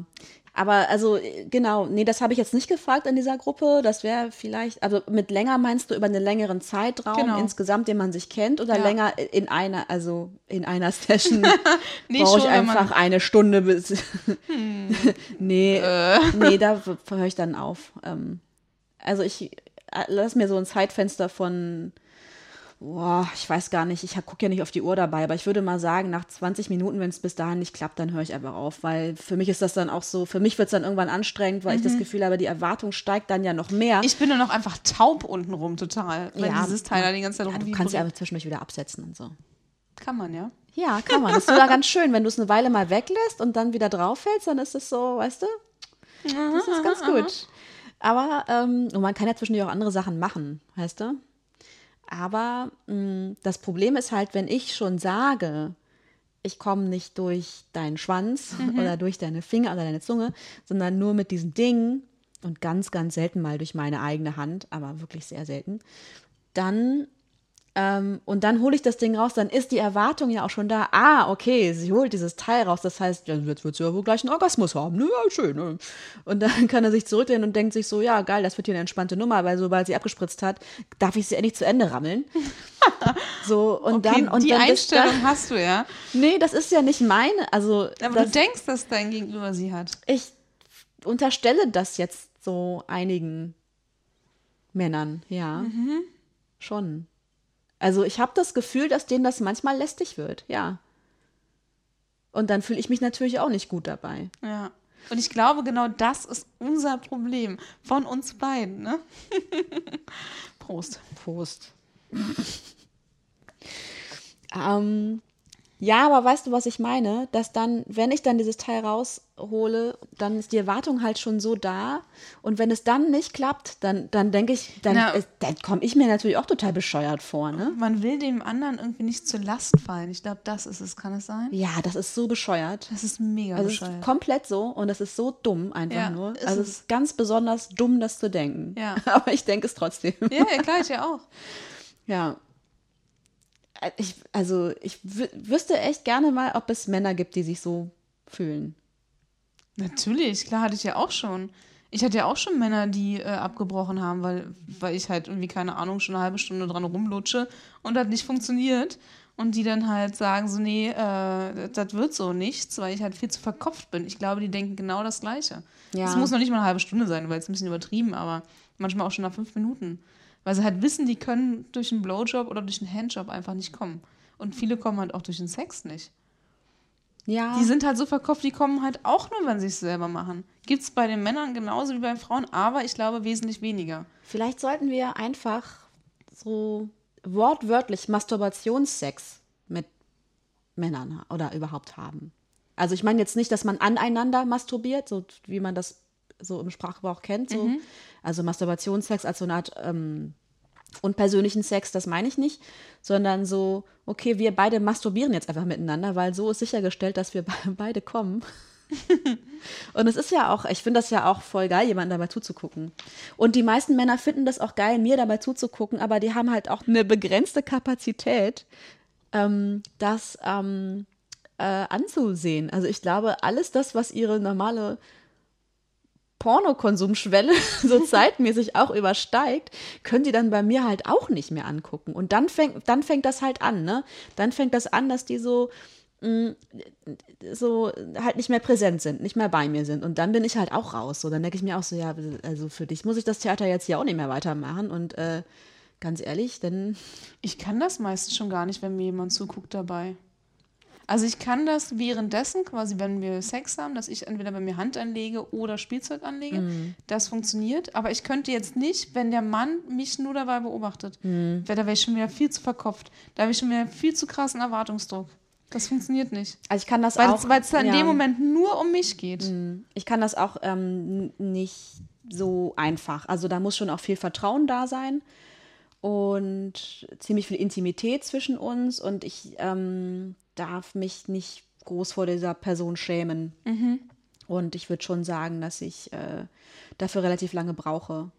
Aber also, äh, genau, nee, das habe ich jetzt nicht gefragt in dieser Gruppe. Das wäre vielleicht, also mit länger meinst du über einen längeren Zeitraum
Genau.
insgesamt, den man sich kennt, oder
Ja.
länger in einer, also in einer Session
Nee,
brauche ich einfach eine Stunde bis. nee,
Äh.
nee, da höre ich dann auf. Ähm, also ich äh, lass mir so ein Zeitfenster von, boah, ich weiß gar nicht, ich gucke ja nicht auf die Uhr dabei, aber ich würde mal sagen, nach 20 Minuten, wenn es bis dahin nicht klappt, dann höre ich einfach auf, weil für mich ist das dann auch so, für mich wird es dann irgendwann anstrengend, weil ich das Gefühl habe, die Erwartung steigt dann ja noch mehr.
Mhm. Ich bin nur noch einfach taub untenrum total, wenn
Ja,
dieses Teil da die ganze Zeit
ja, du kannst ja aber zwischendurch wieder absetzen und so.
Kann man, ja.
Ja, kann man. Das ist sogar ganz schön. Wenn du es eine Weile mal weglässt und dann wieder drauf hältst, dann ist es so, weißt du? Das ist ganz gut. Aber, ähm, und man kann ja zwischendurch auch andere Sachen machen, weißt du? Aber mh, das Problem ist halt, wenn ich schon sage, ich komme nicht durch deinen Schwanz oder durch deine Finger oder deine Zunge, sondern nur mit diesen Dingen und ganz, ganz selten mal durch meine eigene Hand, aber wirklich sehr selten, dann ähm, und dann hole ich das Ding raus, dann ist die Erwartung ja auch schon da. Ah, okay, sie holt dieses Teil raus. Das heißt, ja, jetzt wird sie ja wohl gleich einen Orgasmus haben. Ne, ja, schön. Ne? Und dann kann er sich zurücklehnen und denkt sich so, ja, geil, das wird hier eine entspannte Nummer, weil sobald sie abgespritzt hat, darf ich sie endlich zu Ende rammeln. so, und
Okay,
dann, und
die
dann
Einstellung
dann,
hast du, ja.
Nee, das ist ja nicht meine. Also,
Aber
das,
du denkst, dass dein Gegenüber sie hat.
ich unterstelle das jetzt so einigen Männern, ja. Schon. Also ich habe das Gefühl, dass denen das manchmal lästig wird, ja. Und dann fühle ich mich natürlich auch nicht gut dabei.
Ja. Und ich glaube, genau das ist unser Problem von uns beiden, ne? Prost.
Prost. ähm, ja, aber weißt du, was ich meine? Dass dann, wenn ich dann dieses Teil raushole, dann ist die Erwartung halt schon so da. Und wenn es dann nicht klappt, dann, dann denke ich, dann,
Na.
ist- dann komme ich mir natürlich auch total bescheuert vor, ne?
Man will dem anderen irgendwie nicht zur Last fallen. Ich glaube, das ist es. Kann es sein?
Ja, das ist so bescheuert.
Das ist mega
Also es ist
bescheuert.
komplett so und es ist so dumm einfach
Ja,
nur.
ist
Also es
es.
ist ganz besonders dumm, das zu denken.
Ja.
Aber ich denke es trotzdem.
Ja, ja, klar, ich ja auch.
Ja. Äh, Ich, also ich wü- wüsste echt gerne mal, ob es Männer gibt, die sich so fühlen.
Natürlich, klar, hatte ich ja auch schon. Ich hatte ja auch schon Männer, die äh, abgebrochen haben, weil, weil ich halt irgendwie, keine Ahnung, schon eine halbe Stunde dran rumlutsche und das nicht funktioniert. Und die dann halt sagen so, nee, äh, das wird so nichts, weil ich halt viel zu verkopft bin. Ich glaube, die denken genau das Gleiche.
Ja.
Es muss noch nicht mal eine halbe Stunde sein, weil es ein bisschen übertrieben, aber manchmal auch schon nach fünf Minuten. Weil sie halt wissen, die können durch einen Blowjob oder durch einen Handjob einfach nicht kommen. Und viele kommen halt auch durch den Sex nicht.
Ja.
Die sind halt so verkopft, die kommen halt auch nur, wenn sie es selber machen. Gibt es bei den Männern genauso wie bei Frauen, aber ich glaube wesentlich weniger.
Vielleicht sollten wir einfach so wortwörtlich Masturbationssex mit Männern oder überhaupt haben. Also ich meine jetzt nicht, dass man aneinander masturbiert, so wie man das so im Sprachgebrauch kennt. So. Also Masturbationssex als so eine Art ähm, unpersönlichen Sex, das meine ich nicht, sondern so, okay, wir beide masturbieren jetzt einfach miteinander, weil so ist sichergestellt, dass wir be beide kommen. Und es ist ja auch, ich finde das ja auch voll geil, jemandem dabei zuzugucken. Und die meisten Männer finden das auch geil, mir dabei zuzugucken, aber die haben halt auch eine begrenzte Kapazität, ähm, das ähm, äh, anzusehen. Also ich glaube, alles das, was ihre normale Pornokonsumschwelle so zeitmäßig auch übersteigt, können die dann bei mir halt auch nicht mehr angucken. Und dann fängt, dann fängt das halt an, ne? Dann fängt das an, dass die so, mh, so halt nicht mehr präsent sind, nicht mehr bei mir sind. Und dann bin ich halt auch raus. So, dann denke ich mir auch so, ja, also für dich muss ich das Theater jetzt hier auch nicht mehr weitermachen. Und äh, ganz ehrlich, dann
Ich kann das meistens schon gar nicht, wenn mir jemand zuguckt dabei. Also ich kann das währenddessen, quasi wenn wir Sex haben, dass ich entweder bei mir Hand anlege oder Spielzeug anlege. Das funktioniert. Aber ich könnte jetzt nicht, wenn der Mann mich nur dabei beobachtet. Weil da wäre ich schon wieder viel zu verkopft. Da habe ich schon wieder viel zu krassen Erwartungsdruck. Das funktioniert nicht.
also ich kann das
Weil
auch.
es- weil es dann in
ja.
dem Moment nur um mich geht.
Ich kann das auch ähm, nicht so einfach. Also da muss schon auch viel Vertrauen da sein und ziemlich viel Intimität zwischen uns und ich ähm, darf mich nicht groß vor dieser Person schämen. Und ich würde schon sagen, dass ich äh, dafür relativ lange brauche.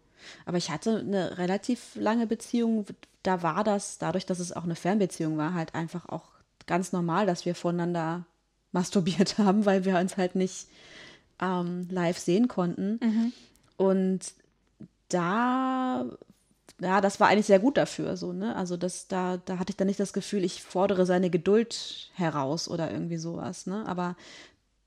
Aber ich hatte eine relativ lange Beziehung, da war das, dadurch, dass es auch eine Fernbeziehung war, halt einfach auch ganz normal, dass wir voneinander masturbiert haben, weil wir uns halt nicht ähm, live sehen konnten.
Mhm.
Und da, ja, das war eigentlich sehr gut dafür, so, ne? Also das, da, da hatte ich dann nicht das Gefühl, ich fordere seine Geduld heraus oder irgendwie sowas, ne? Aber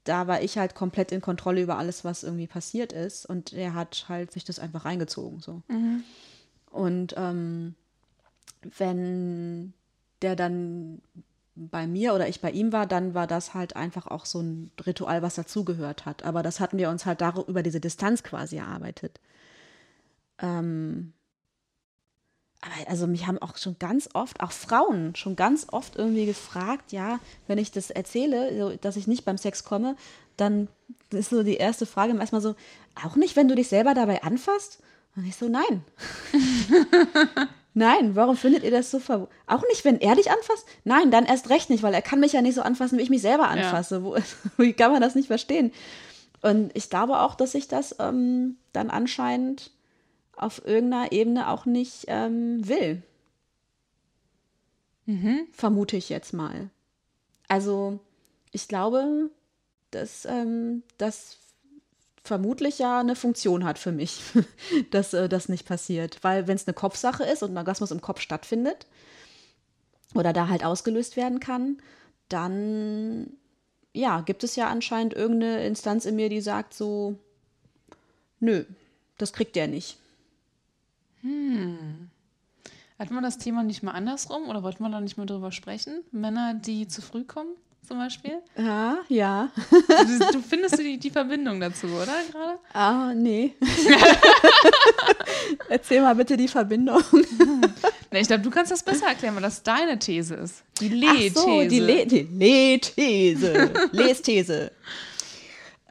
da war ich halt komplett in Kontrolle über alles, was irgendwie passiert ist. Und er hat halt sich das einfach reingezogen, so. Und ähm, wenn der dann bei mir oder ich bei ihm war, dann war das halt einfach auch so ein Ritual, was dazugehört hat. Aber das hatten wir uns halt darüber über diese Distanz quasi erarbeitet. Ähm, aber also mich haben auch schon ganz oft, auch Frauen, schon ganz oft irgendwie gefragt, ja, wenn ich das erzähle, dass ich nicht beim Sex komme, dann ist so die erste Frage erstmal so, auch nicht, wenn du dich selber dabei anfasst? Und ich so, nein. Nein, warum findet ihr das so ver... Auch nicht, wenn er dich anfasst? Nein, dann erst recht nicht, weil er kann mich ja nicht so anfassen, wie ich mich selber anfasse. Wo, wie kann man das nicht verstehen? Und ich glaube auch, dass ich das ähm, dann anscheinend auf irgendeiner Ebene auch nicht ähm, will. Vermute ich jetzt mal. Also, ich glaube, dass ähm, das vermutlich ja eine Funktion hat für mich, dass äh, das nicht passiert. Weil wenn es eine Kopfsache ist und ein Orgasmus im Kopf stattfindet oder da halt ausgelöst werden kann, dann ja, gibt es ja anscheinend irgendeine Instanz in mir, die sagt so, nö, das kriegt der nicht.
Hatten wir das Thema nicht mal andersrum oder wollten wir da nicht mal drüber sprechen? Männer, die zu früh kommen, zum Beispiel?
Ja, ja.
Du, du findest die, die Verbindung dazu, oder gerade?
Ah, nee. Erzähl mal bitte die Verbindung.
Ne, ich glaube, du kannst das besser erklären, weil das deine These ist. Die
Ach
Le-These.
so, die, Le die Le-These. Lesthese.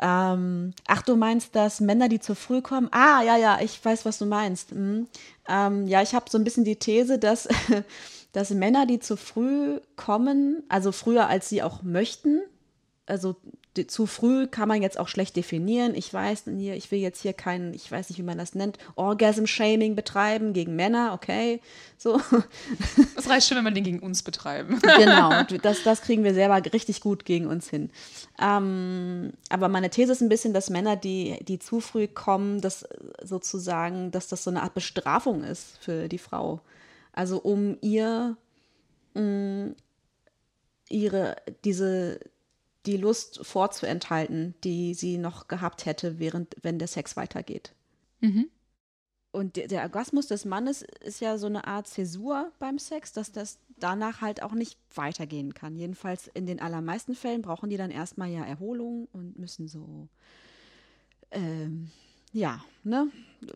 Ähm, ach, du meinst, dass Männer, die zu früh kommen? Ah, ja, ja, ich weiß, was du meinst. Mhm. Ähm, ja, ich habe so ein bisschen die These, dass, dass Männer, die zu früh kommen, also früher als sie auch möchten, also zu früh kann man jetzt auch schlecht definieren. Ich weiß, hier, ich will jetzt hier keinen, ich weiß nicht, wie man das nennt, Orgasm-Shaming betreiben gegen Männer, okay, so.
Das reicht schon, wenn wir den gegen uns betreiben.
genau, das, das kriegen wir selber richtig gut gegen uns hin. Ähm, aber meine These ist ein bisschen, dass Männer, die, die zu früh kommen, dass sozusagen, dass das so eine Art Bestrafung ist für die Frau. Also um ihr mh, ihre, diese, die Lust vorzuenthalten, die sie noch gehabt hätte, während, wenn der Sex weitergeht. Und der, der Orgasmus des Mannes ist ja so eine Art Zäsur beim Sex, dass das danach halt auch nicht weitergehen kann. Jedenfalls in den allermeisten Fällen brauchen die dann erstmal ja Erholung und müssen so, ähm, ja, ne,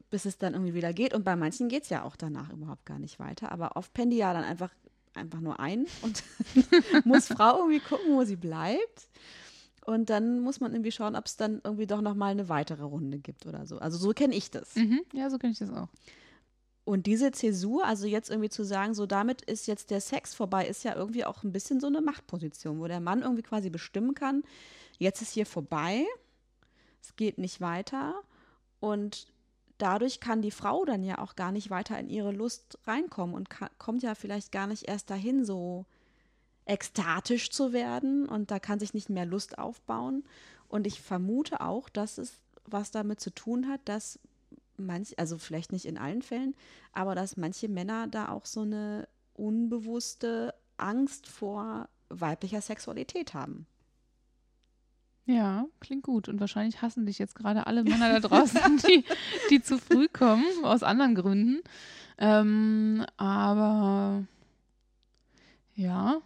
bis es dann irgendwie wieder geht. Und bei manchen geht es ja auch danach überhaupt gar nicht weiter. Aber oft pennen die ja dann einfach, einfach nur ein und muss Frau irgendwie gucken, wo sie bleibt. Und dann muss man irgendwie schauen, ob es dann irgendwie doch nochmal eine weitere Runde gibt oder so. Also so kenne ich das.
Mhm. Ja, so kenne ich das auch.
Und diese Zäsur, also jetzt irgendwie zu sagen, so damit ist jetzt der Sex vorbei, ist ja irgendwie auch ein bisschen so eine Machtposition, wo der Mann irgendwie quasi bestimmen kann, jetzt ist hier vorbei, es geht nicht weiter und dadurch kann die Frau dann ja auch gar nicht weiter in ihre Lust reinkommen und ka- kommt ja vielleicht gar nicht erst dahin, so ekstatisch zu werden und da kann sich nicht mehr Lust aufbauen. Und ich vermute auch, dass es was damit zu tun hat, dass manch, also vielleicht nicht in allen Fällen, aber dass manche Männer da auch so eine unbewusste Angst vor weiblicher Sexualität haben.
Ja, klingt gut. Und wahrscheinlich hassen dich jetzt gerade alle Männer da draußen, die, die zu früh kommen, aus anderen Gründen. Ähm, aber ja,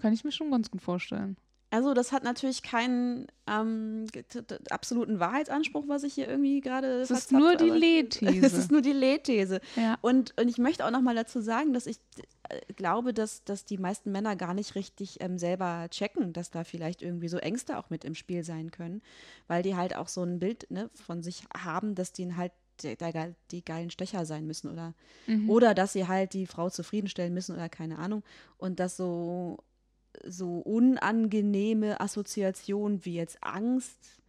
kann ich mir schon ganz gut vorstellen.
Also das hat natürlich keinen ähm, absoluten Wahrheitsanspruch, was ich hier irgendwie gerade
Es ist nur die Le-These.
Es ist nur die Lethese.
Ja.
Und, und ich möchte auch noch mal dazu sagen, dass ich glaube, dass, dass die meisten Männer gar nicht richtig ähm, selber checken, dass da vielleicht irgendwie so Ängste auch mit im Spiel sein können, weil die halt auch so ein Bild ne, von sich haben, dass die halt geil- die geilen Stecher sein müssen oder, oder dass sie halt die Frau zufriedenstellen müssen oder keine Ahnung. Und dass so, so unangenehme Assoziationen wie jetzt Angst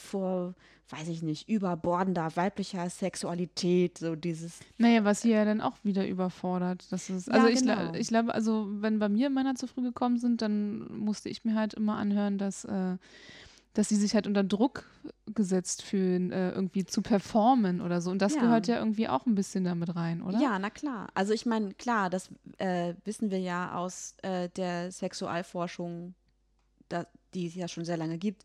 vor, weiß ich nicht, überbordender weiblicher Sexualität, so dieses
Naja, was sie ja dann auch wieder überfordert. Das ist,
Ja,
also ich,
genau.
gla- ich glaube, also wenn bei mir Männer zu früh gekommen sind, dann musste ich mir halt immer anhören, dass, äh, dass sie sich halt unter Druck gesetzt fühlen, äh, irgendwie zu performen oder so. Und das
Ja.
gehört ja irgendwie auch ein bisschen damit rein, oder?
Ja, na klar. Also ich meine, klar, das äh, wissen wir ja aus äh, der Sexualforschung, da, die es ja schon sehr lange gibt,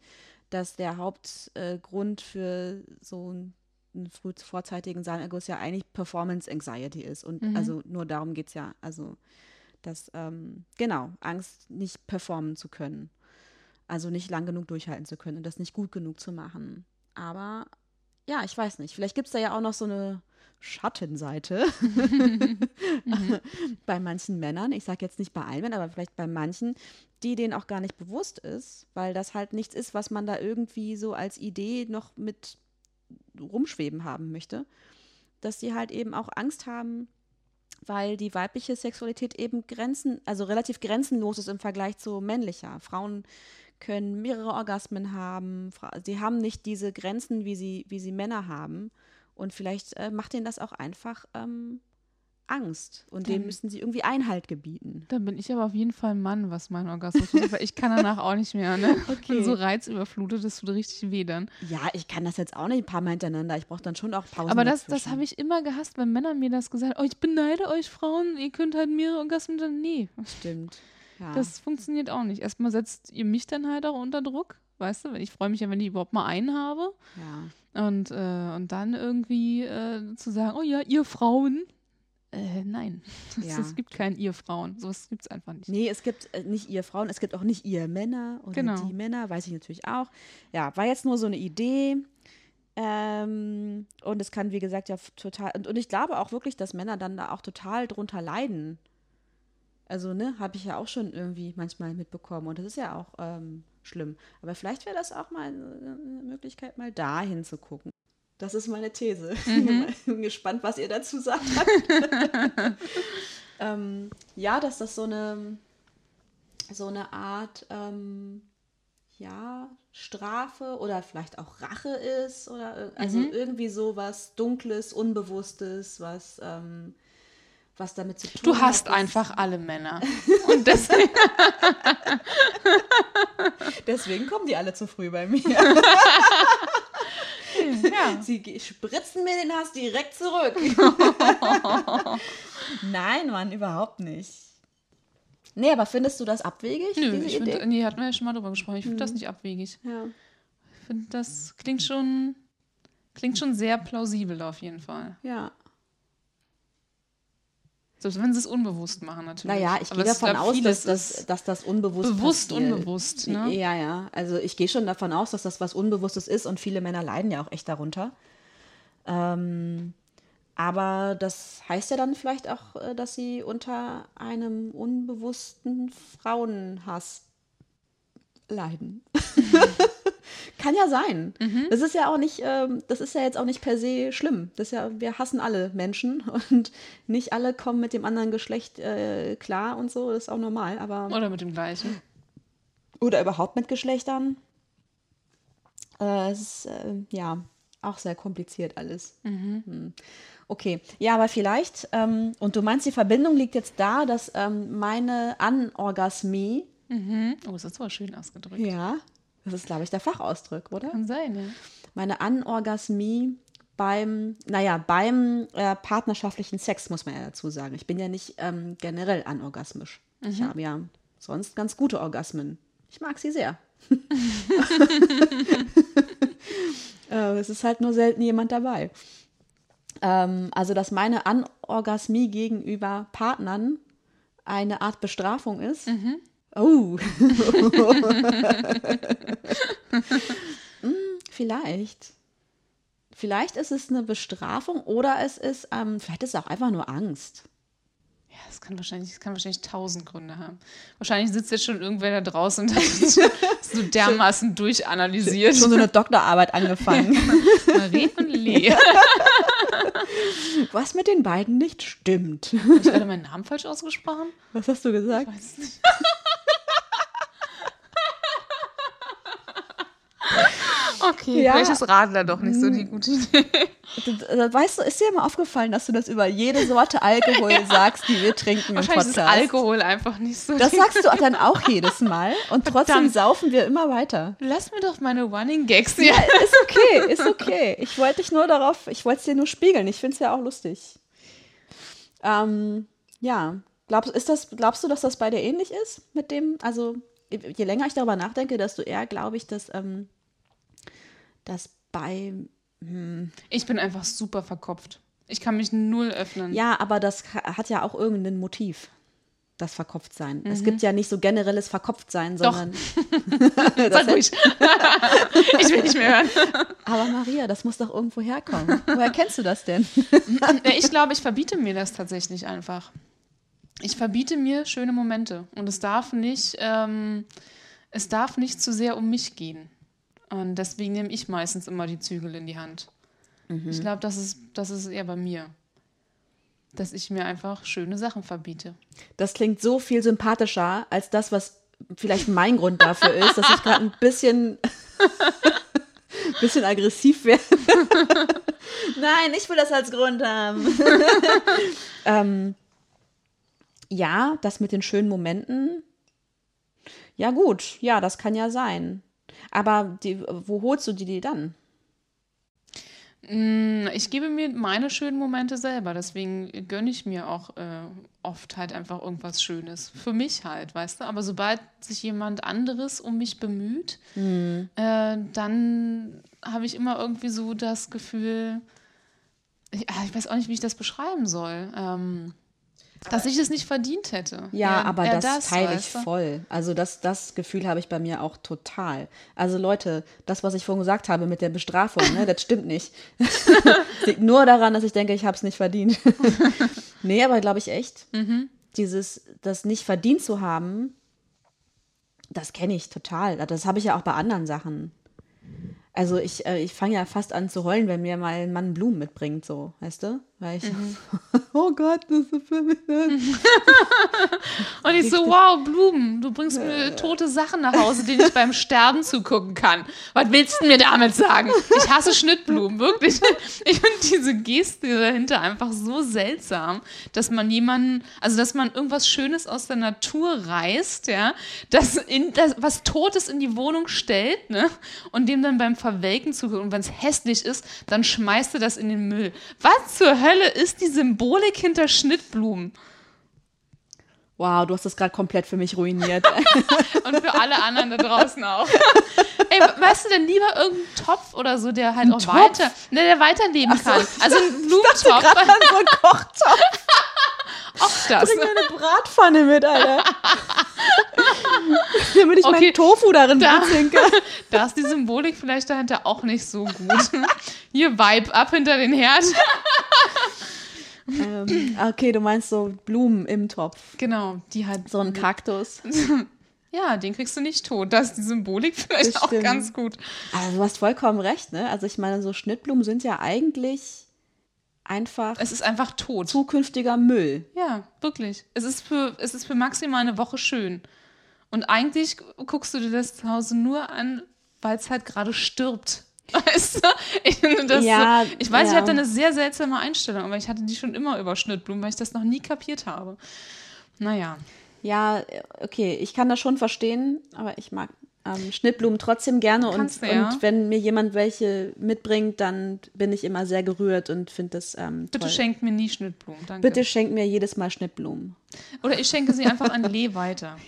dass der Hauptgrund Grund für so einen, einen früh vorzeitigen Samenerguss ja eigentlich Performance Anxiety ist. Und
Mhm.
also nur darum geht es ja. Also, dass, ähm, genau, Angst, nicht performen zu können. Also nicht lang genug durchhalten zu können und das nicht gut genug zu machen. Aber ja, ich weiß nicht. Vielleicht gibt es da ja auch noch so eine Schattenseite bei manchen Männern. Ich sage jetzt nicht bei allen Männern, aber vielleicht bei manchen, die denen auch gar nicht bewusst ist, weil das halt nichts ist, was man da irgendwie so als Idee noch mit rumschweben haben möchte. Dass sie halt eben auch Angst haben, weil die weibliche Sexualität eben grenzen, also relativ grenzenlos ist im Vergleich zu männlicher. Frauen können mehrere Orgasmen haben. Sie haben nicht diese Grenzen, wie sie, wie sie Männer haben. Und vielleicht äh, macht ihnen das auch einfach ähm, Angst. Und dem müssen sie irgendwie Einhalt gebieten.
Dann bin ich aber auf jeden Fall ein Mann, was meinen Orgasmus betrifft, weil ich kann danach auch nicht mehr. Ne?
Okay.
so reizüberflutet, das tut richtig weh dann.
Ja, ich kann das jetzt auch nicht ein paar Mal hintereinander. Ich brauche dann schon auch Pausen.
Aber das, das habe ich immer gehasst, wenn Männer mir das gesagt haben. Oh, ich beneide euch Frauen, ihr könnt halt mehrere Orgasmen. Dann, nee,
Stimmt. Ja.
das funktioniert auch nicht. Erstmal setzt ihr mich dann halt auch unter Druck. Weißt du, ich freue mich ja, wenn ich überhaupt mal einen habe.
ja.
Und, äh, und dann irgendwie äh, zu sagen, oh ja, ihr Frauen. Äh, nein, es
Ja.
gibt kein ihr Frauen. Sowas gibt es einfach nicht.
Nee, es gibt äh, nicht ihr Frauen, es gibt auch nicht ihr Männer oder
Genau.
die Männer, weiß ich natürlich auch. Ja, war jetzt nur so eine Idee. Ähm, und es kann, wie gesagt, ja total. Und, und ich glaube auch wirklich, dass Männer dann da auch total drunter leiden. Also, ne, habe ich ja auch schon irgendwie manchmal mitbekommen. Und das ist ja auch ähm, schlimm. Aber vielleicht wäre das auch mal eine Möglichkeit, mal da hinzugucken. Das ist meine These. Ich bin gespannt, was ihr dazu sagt. ähm, ja, dass das so eine, so eine Art, ähm, ja, Strafe oder vielleicht auch Rache ist oder ir- also irgendwie so was Dunkles, Unbewusstes, was, ähm, was damit zu tun
Du hast
hat.
einfach alle Männer. Und deswegen,
Deswegen kommen die alle zu früh bei mir.
ja.
Sie spritzen mir den Hass direkt zurück. Nein, Mann, überhaupt nicht. Nee, aber findest du das abwegig,
Nö, ich
Idee?
nee, hatten wir ja schon mal drüber gesprochen. Ich finde das nicht abwegig.
ja.
Ich finde, das klingt schon, klingt schon sehr plausibel auf jeden Fall.
ja.
Selbst wenn sie es unbewusst machen, natürlich.
Naja, ich gehe davon
glaub,
aus, dass,
ist
dass das unbewusst
bewusst,
passiert.
unbewusst. Ne?
Ja, ja. Also ich gehe schon davon aus, dass das was Unbewusstes ist und viele Männer leiden ja auch echt darunter. Ähm, aber das heißt ja dann vielleicht auch, äh, dass sie unter einem unbewussten Frauenhass leiden. Kann ja sein. Das ist ja auch nicht, ähm, das ist ja jetzt auch nicht per se schlimm. Das ist ja, wir hassen alle Menschen und nicht alle kommen mit dem anderen Geschlecht äh, klar und so. Das ist auch normal, aber
Oder mit dem gleichen.
oder überhaupt mit Geschlechtern. Äh, es ist äh, ja auch sehr kompliziert alles. Hm. Okay, ja, aber vielleicht, ähm, und du meinst, die Verbindung liegt jetzt da, dass ähm, meine Anorgasmie,
Mhm. Oh, das ist aber schön ausgedrückt.
ja, das ist, glaube ich, der Fachausdruck, oder?
Kann sein, ja.
Meine Anorgasmie beim, naja, beim äh, partnerschaftlichen Sex, muss man ja dazu sagen. Ich bin ja nicht ähm, generell anorgasmisch. Ich habe ja sonst ganz gute Orgasmen. Ich mag sie sehr. äh, es ist halt nur selten jemand dabei. Ähm, also, dass meine Anorgasmie gegenüber Partnern eine Art Bestrafung ist. Oh. Hm, Vielleicht. Vielleicht ist es eine Bestrafung oder es ist, ähm, vielleicht ist es auch einfach nur Angst.
Ja, das kann wahrscheinlich, das kann wahrscheinlich tausend Gründe haben. Wahrscheinlich sitzt jetzt schon irgendwer da draußen und hat das so dermaßen durchanalysiert.
Schon so eine Doktorarbeit angefangen.
Marie und Lee.
Was mit den beiden nicht stimmt.
Habe ich gerade meinen Namen falsch ausgesprochen?
Was hast du gesagt?
Ich weiß es nicht. Okay,
Ja.
vielleicht ist Radler doch nicht so die gute Idee.
Weißt du, ist dir mal aufgefallen, dass du das über jede Sorte Alkohol sagst, die wir trinken im
Wahrscheinlich
Podcast?
ist Alkohol einfach nicht so.
Das sagst du dann auch jedes Mal und trotzdem
Verdammt.
saufen wir immer weiter.
Lass mir doch meine Running Gags hier.
Ja, ist okay, ist okay. Ich wollte dich nur darauf, ich wollte es dir nur spiegeln. Ich finde es ja auch lustig. Ähm, ja, glaubst, ist das, glaubst du, dass das bei dir ähnlich ist mit dem, also je länger ich darüber nachdenke, desto eher glaube ich, dass, ähm, dass bei,
Ich bin einfach super verkopft. Ich kann mich null öffnen.
ja, aber das ha- hat ja auch irgendein Motiv, das Verkopftsein. Es gibt ja nicht so generelles Verkopftsein,
Mhm. Doch.
sondern,
Sag ruhig. ich will nicht mehr hören.
aber Maria, das muss doch irgendwo herkommen. Woher kennst du das denn?
Ich glaube, ich verbiete mir das tatsächlich einfach. Ich verbiete mir schöne Momente. Und es darf nicht, ähm, es darf nicht zu sehr um mich gehen. Und deswegen nehme ich meistens immer die Zügel in die Hand. Ich glaube, das ist, das ist eher bei mir. Dass ich mir einfach schöne Sachen verbiete.
Das klingt so viel sympathischer als das, was vielleicht mein Grund dafür ist, dass ich gerade ein bisschen, bisschen aggressiv werde. Nein, ich will das als Grund haben. ähm, ja, das mit den schönen Momenten. Ja, gut, ja, das kann ja sein. Aber die, wo holst du die, die dann?
Mm, Ich gebe mir meine schönen Momente selber, deswegen gönne ich mir auch äh, oft halt einfach irgendwas Schönes. Für mich halt, weißt du? Aber sobald sich jemand anderes um mich bemüht,
Hm.
äh, dann habe ich immer irgendwie so das Gefühl, ich, ich weiß auch nicht, wie ich das beschreiben soll, ähm, dass ich es nicht verdient hätte.
Ja,
Eher-
aber
eher
das, teile ich
weißt du?
voll. Also das, das Gefühl habe ich bei mir auch total. Also Leute, das, was ich vorhin gesagt habe mit der Bestrafung, ne, das stimmt nicht. Liegt nur daran, dass ich denke, ich habe es nicht verdient. nee, aber glaube ich echt.
Mhm.
Dieses, das nicht verdient zu haben, das kenne ich total. Das habe ich ja auch bei anderen Sachen. Also ich, äh, ich fange ja fast an zu heulen, wenn mir mal ein Mann Blumen mitbringt, so, weißt du? Weil ich,
Mhm.
oh Gott, das ist für mich.
Und ich so, wow, Blumen, du bringst mir tote Sachen nach Hause, denen ich beim Sterben zugucken kann. Was willst du mir damit sagen? Ich hasse Schnittblumen, wirklich. Ich finde diese Geste dahinter einfach so seltsam, dass man jemanden, also dass man irgendwas Schönes aus der Natur reißt, ja, das in das, was Totes in die Wohnung stellt, ne, und dem dann beim Verwelken zuguckt. Und wenn es hässlich ist, dann schmeißt du das in den Müll. Was zur Hölle ist die Symbolik hinter Schnittblumen?
Wow, du hast das gerade komplett für mich ruiniert.
Und für alle anderen da draußen auch. Ey, weißt du denn lieber irgendeinen Topf oder so, der halt auch
Topf?
weiter, ne, der weiterleben kann? Also ein Blumentopf,
Gerade an so einen Kochtopf.
Auch das.
Bring mir eine Bratpfanne mit, Alter. Damit ich
Okay,
meinen Tofu darin
da-
kann.
Da ist die Symbolik vielleicht dahinter auch nicht so gut. Hier Vibe ab hinter den Herd.
ähm, okay, du meinst so Blumen im Topf.
Genau, die halt.
So ein Kaktus.
Ja, den kriegst du nicht tot. Da ist die Symbolik vielleicht auch ganz gut.
Also du hast vollkommen recht, ne? Also ich meine, so Schnittblumen sind ja eigentlich einfach
Es ist einfach tot.
zukünftiger Müll.
Ja, wirklich. Es ist für, es ist für maximal eine Woche schön. Und eigentlich guckst du dir das zu Hause nur an, weil es halt gerade stirbt. Weißt du? Ich, das
Ja,
so, ich weiß, ich
ja.
habe da eine sehr seltsame Einstellung, aber ich hatte die schon immer über Schnittblumen, weil ich das noch nie kapiert habe. Naja.
Ja, okay, ich kann das schon verstehen, aber ich mag ähm, Schnittblumen trotzdem gerne und,
du, ja.
und wenn mir jemand welche mitbringt, dann bin ich immer sehr gerührt und finde das ähm,
Bitte
toll.
schenkt mir nie Schnittblumen, danke.
Bitte schenk mir jedes Mal Schnittblumen.
Oder ich schenke sie einfach an Lee weiter.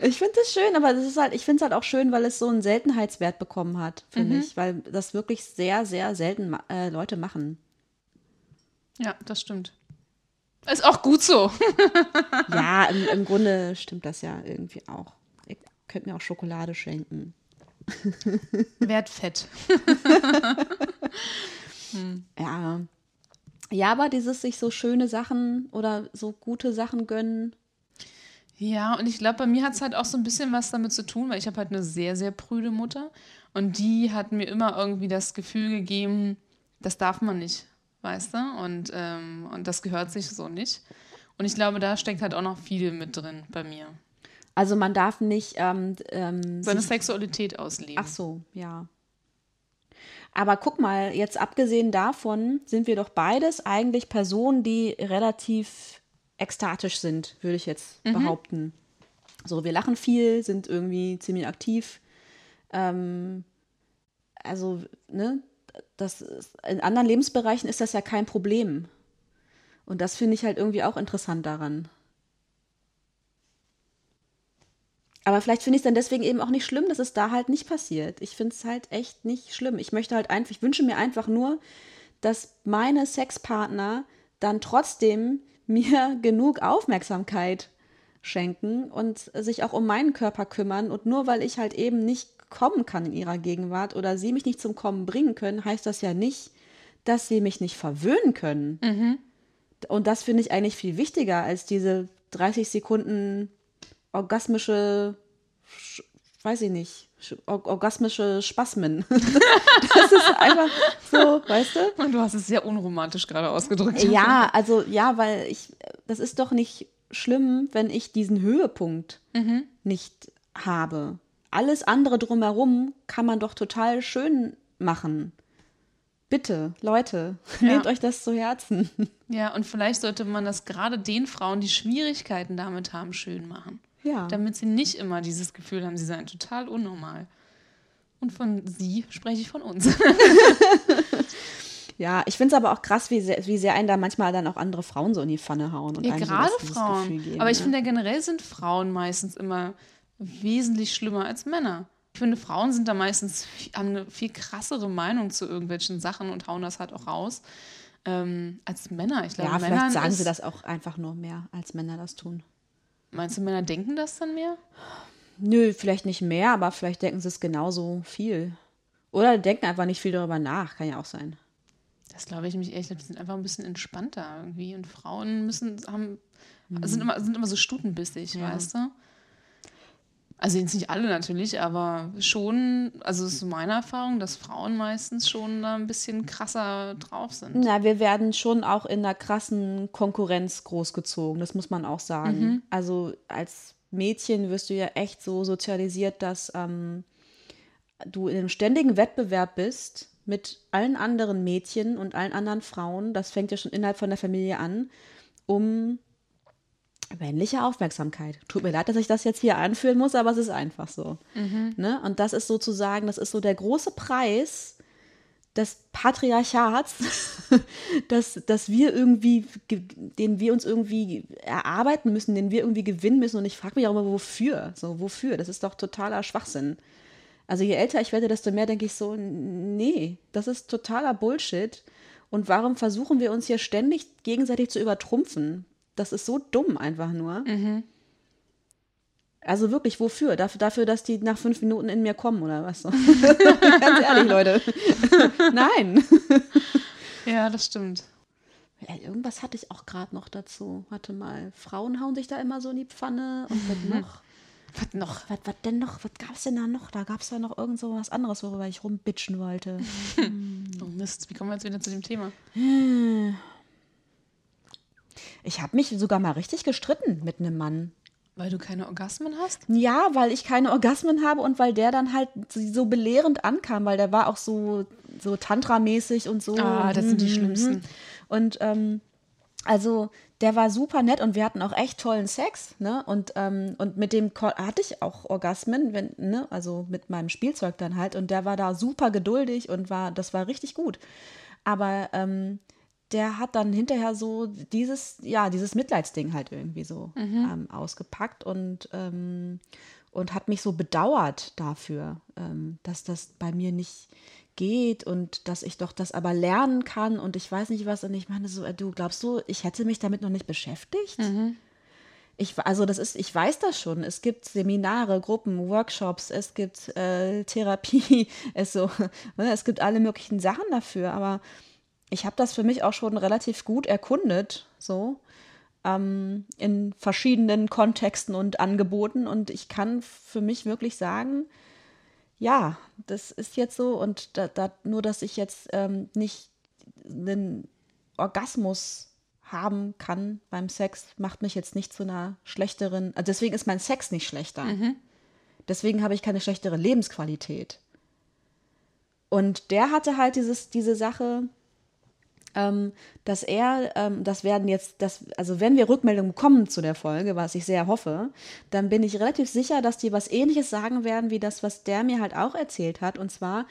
Ich finde das schön, aber das ist halt, ich finde es halt auch schön, weil es so einen Seltenheitswert bekommen hat, finde
Mhm.
ich, weil das wirklich sehr, sehr selten ma äh, Leute machen.
Ja, das stimmt. Ist auch gut so.
Ja, im, im Grunde stimmt das ja irgendwie auch. Könnt mir auch Schokolade schenken.
Werd fett.
Ja. Ja, aber dieses sich so schöne Sachen oder so gute Sachen gönnen.
Ja, und ich glaube, bei mir hat es halt auch so ein bisschen was damit zu tun, weil ich habe halt eine sehr, sehr prüde Mutter. Und die hat mir immer irgendwie das Gefühl gegeben, das darf man nicht, weißt du? Und, ähm, und das gehört sich so nicht. Und ich glaube, da steckt halt auch noch viel mit drin bei mir.
Also man darf nicht ähm, ähm,
Seine Sexualität ausleben.
Ach so, ja. Aber guck mal, jetzt abgesehen davon sind wir doch beides eigentlich Personen, die relativ ekstatisch sind, würde ich jetzt behaupten. So, wir lachen viel, sind irgendwie ziemlich aktiv. Ähm, also, ne, das ist, in anderen Lebensbereichen ist das ja kein Problem. Und das finde ich halt irgendwie auch interessant daran. Aber vielleicht finde ich es dann deswegen eben auch nicht schlimm, dass es da halt nicht passiert. Ich finde es halt echt nicht schlimm. Ich möchte halt einfach, ich wünsche mir einfach nur, dass meine Sexpartner dann trotzdem mir genug Aufmerksamkeit schenken und sich auch um meinen Körper kümmern. Und nur weil ich halt eben nicht kommen kann in ihrer Gegenwart oder sie mich nicht zum Kommen bringen können, heißt das ja nicht, dass sie mich nicht verwöhnen können. Und das finde ich eigentlich viel wichtiger als diese 30 Sekunden orgasmische, Sch- weiß ich nicht, Sch- or orgasmische Spasmen. das ist einfach so, weißt du?
Und du hast es sehr unromantisch gerade ausgedrückt.
Ja, also ja, weil ich, das ist doch nicht schlimm, wenn ich diesen Höhepunkt nicht habe. Alles andere drumherum kann man doch total schön machen. Bitte, Leute,
Ja.
nehmt euch das zu Herzen.
Ja, und vielleicht sollte man das gerade den Frauen, die Schwierigkeiten damit haben, schön machen.
Ja.
Damit sie nicht immer dieses Gefühl haben, sie seien total unnormal. Und von sie spreche ich von uns.
Ja, ich finde es aber auch krass, wie sehr, wie sehr einen da manchmal dann auch andere Frauen so in die Pfanne hauen und
Ja,
so
gerade
Gefühl
Frauen.
geben,
Aber ich
ne?
finde ja generell sind Frauen meistens immer wesentlich schlimmer als Männer. Ich finde, Frauen sind da meistens haben eine viel krassere Meinung zu irgendwelchen Sachen und hauen das halt auch raus. Ähm, als Männer. Ich glaube,
ja,
Männern
vielleicht sagen sie das auch einfach nur mehr, als Männer das tun.
Meinst du, Männer denken das dann mehr?
Nö, vielleicht nicht mehr, aber vielleicht denken sie es genauso viel. Oder denken einfach nicht viel darüber nach, kann ja auch sein.
Das glaube ich nämlich ehrlich, die sind einfach ein bisschen entspannter irgendwie. Und Frauen müssen, haben,
Mhm.
sind, immer, sind immer so stutenbissig, weißt du? Also jetzt nicht alle natürlich, aber schon, also es ist meine Erfahrung, dass Frauen meistens schon da ein bisschen krasser drauf sind.
Na, wir werden schon auch in einer krassen Konkurrenz großgezogen, das muss man auch sagen. Also als Mädchen wirst du ja echt so sozialisiert, dass ähm, du in einem ständigen Wettbewerb bist mit allen anderen Mädchen und allen anderen Frauen. Das fängt ja schon innerhalb von der Familie an, um männliche Aufmerksamkeit. Tut mir leid, dass ich das jetzt hier anführen muss, aber es ist einfach so. Ne? Und das ist sozusagen, das ist so der große Preis des Patriarchats, dass, dass wir irgendwie, ge- den wir uns irgendwie erarbeiten müssen, den wir irgendwie gewinnen müssen. Und ich frage mich auch immer, wofür? So, wofür? Das ist doch totaler Schwachsinn. Also je älter ich werde, desto mehr denke ich so, nee, das ist totaler Bullshit. Und warum versuchen wir uns hier ständig gegenseitig zu übertrumpfen? Das ist so dumm einfach nur. Also wirklich, wofür? Dafür, dafür, dass die nach fünf Minuten in mir kommen oder was? So. Ganz ehrlich, Leute. Nein.
Ja, das stimmt.
Ja, irgendwas hatte ich auch gerade noch dazu. Warte mal. Frauen hauen sich da immer so in die Pfanne. Und was noch?
Was noch?
Was, was denn noch? Was gab es denn da noch? Da gab es ja noch irgend so was anderes, worüber ich rumbitchen wollte.
Oh Mist, wie kommen wir jetzt wieder zu dem Thema?
Ich habe mich sogar mal richtig gestritten mit einem Mann.
Weil du keine Orgasmen hast?
Ja, weil ich keine Orgasmen habe und weil der dann halt so belehrend ankam, weil der war auch so, so Tantra-mäßig und so.
Ah, das sind die
Mhm.
Schlimmsten.
Und ähm, also der war super nett und wir hatten auch echt tollen Sex, ne? Und, ähm, und mit dem hatte ich auch Orgasmen, wenn, ne? Also mit meinem Spielzeug dann halt. Und der war da super geduldig und war, das war richtig gut. Aber ähm, der hat dann hinterher so dieses, ja, dieses Mitleidsding halt irgendwie so ähm, ausgepackt und, ähm, und hat mich so bedauert dafür, ähm, dass das bei mir nicht geht und dass ich doch das aber lernen kann und ich weiß nicht was. Und ich meine so, äh, du glaubst du, ich hätte mich damit noch nicht beschäftigt? Ich, also das ist, ich weiß das schon. Es gibt Seminare, Gruppen, Workshops, es gibt äh, Therapie, es so, ne, es gibt alle möglichen Sachen dafür. Aber ich habe das für mich auch schon relativ gut erkundet, so ähm, in verschiedenen Kontexten und Angeboten. Und ich kann für mich wirklich sagen, ja, das ist jetzt so. Und da, da, nur, dass ich jetzt ähm, nicht einen Orgasmus haben kann beim Sex, macht mich jetzt nicht zu einer schlechteren, also deswegen ist mein Sex nicht schlechter. Deswegen habe ich keine schlechtere Lebensqualität. Und der hatte halt dieses, diese Sache, dass er, ähm, das werden jetzt, das, also wenn wir Rückmeldungen bekommen zu der Folge, was ich sehr hoffe, dann bin ich relativ sicher, dass die was ähnliches sagen werden, wie das, was der mir halt auch erzählt hat. Und zwar,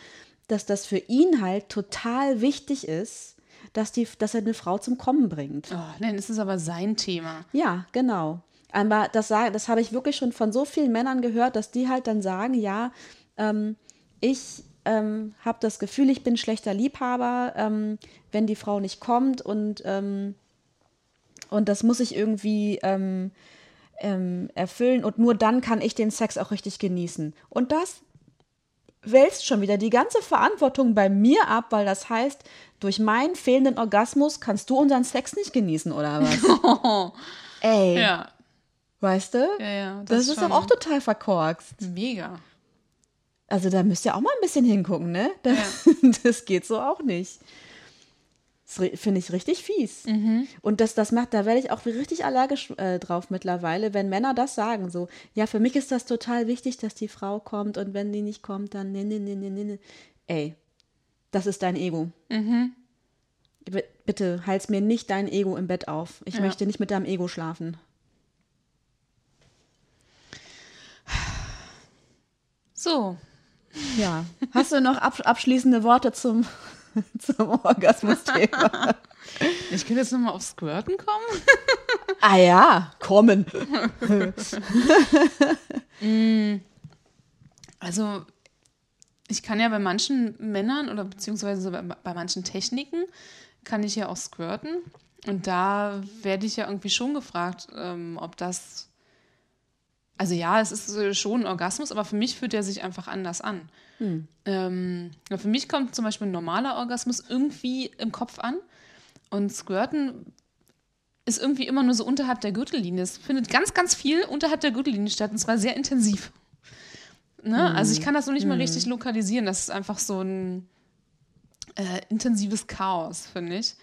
dass das für ihn halt total wichtig ist, dass, die, dass er eine Frau zum Kommen bringt.
Oh, nein, das ist aber sein Thema.
Ja, genau. Aber das, das habe ich wirklich schon von so vielen Männern gehört, dass die halt dann sagen, ja, ähm, ich ähm, habe das Gefühl, ich bin schlechter Liebhaber, ähm, wenn die Frau nicht kommt und, ähm, und das muss ich irgendwie ähm, ähm, erfüllen und nur dann kann ich den Sex auch richtig genießen. Und das wälzt schon wieder die ganze Verantwortung bei mir ab, weil das heißt, durch meinen fehlenden Orgasmus kannst du unseren Sex nicht genießen, oder was? Ey,
Ja,
weißt du?
ja, ja.
Das, ist
schon
doch auch total verkorkst.
mega.
Also da müsst ihr auch mal ein bisschen hingucken, ne? Das, das geht so auch nicht. Das finde ich richtig fies. Und das, das macht, da werde ich auch richtig allergisch äh, drauf mittlerweile, wenn Männer das sagen. So, ja, für mich ist das total wichtig, dass die Frau kommt und wenn die nicht kommt, dann ne, ne, ne, ne, ne, ne. Ey, das ist dein Ego. B- Bitte halt's mir nicht dein Ego im Bett auf. Ich
Ja.
möchte nicht mit deinem Ego schlafen.
So,
Ja. Hast du noch absch abschließende Worte zum, zum Orgasmus-Thema?
ich könnte jetzt nochmal auf Squirten kommen.
ah ja, kommen.
Also, ich kann ja bei manchen Männern oder beziehungsweise bei, bei manchen Techniken kann ich ja auch squirten. Und da werde ich ja irgendwie schon gefragt, ähm, ob das. Also ja, es ist schon ein Orgasmus, aber für mich fühlt er sich einfach anders an. Ähm, ja, für mich kommt zum Beispiel ein normaler Orgasmus irgendwie im Kopf an. Und Squirten ist irgendwie immer nur so unterhalb der Gürtellinie. Es findet ganz, ganz viel unterhalb der Gürtellinie statt und zwar sehr intensiv. Ne? Also ich kann das noch nicht mal richtig lokalisieren. Das ist einfach so ein äh, intensives Chaos, finde ich.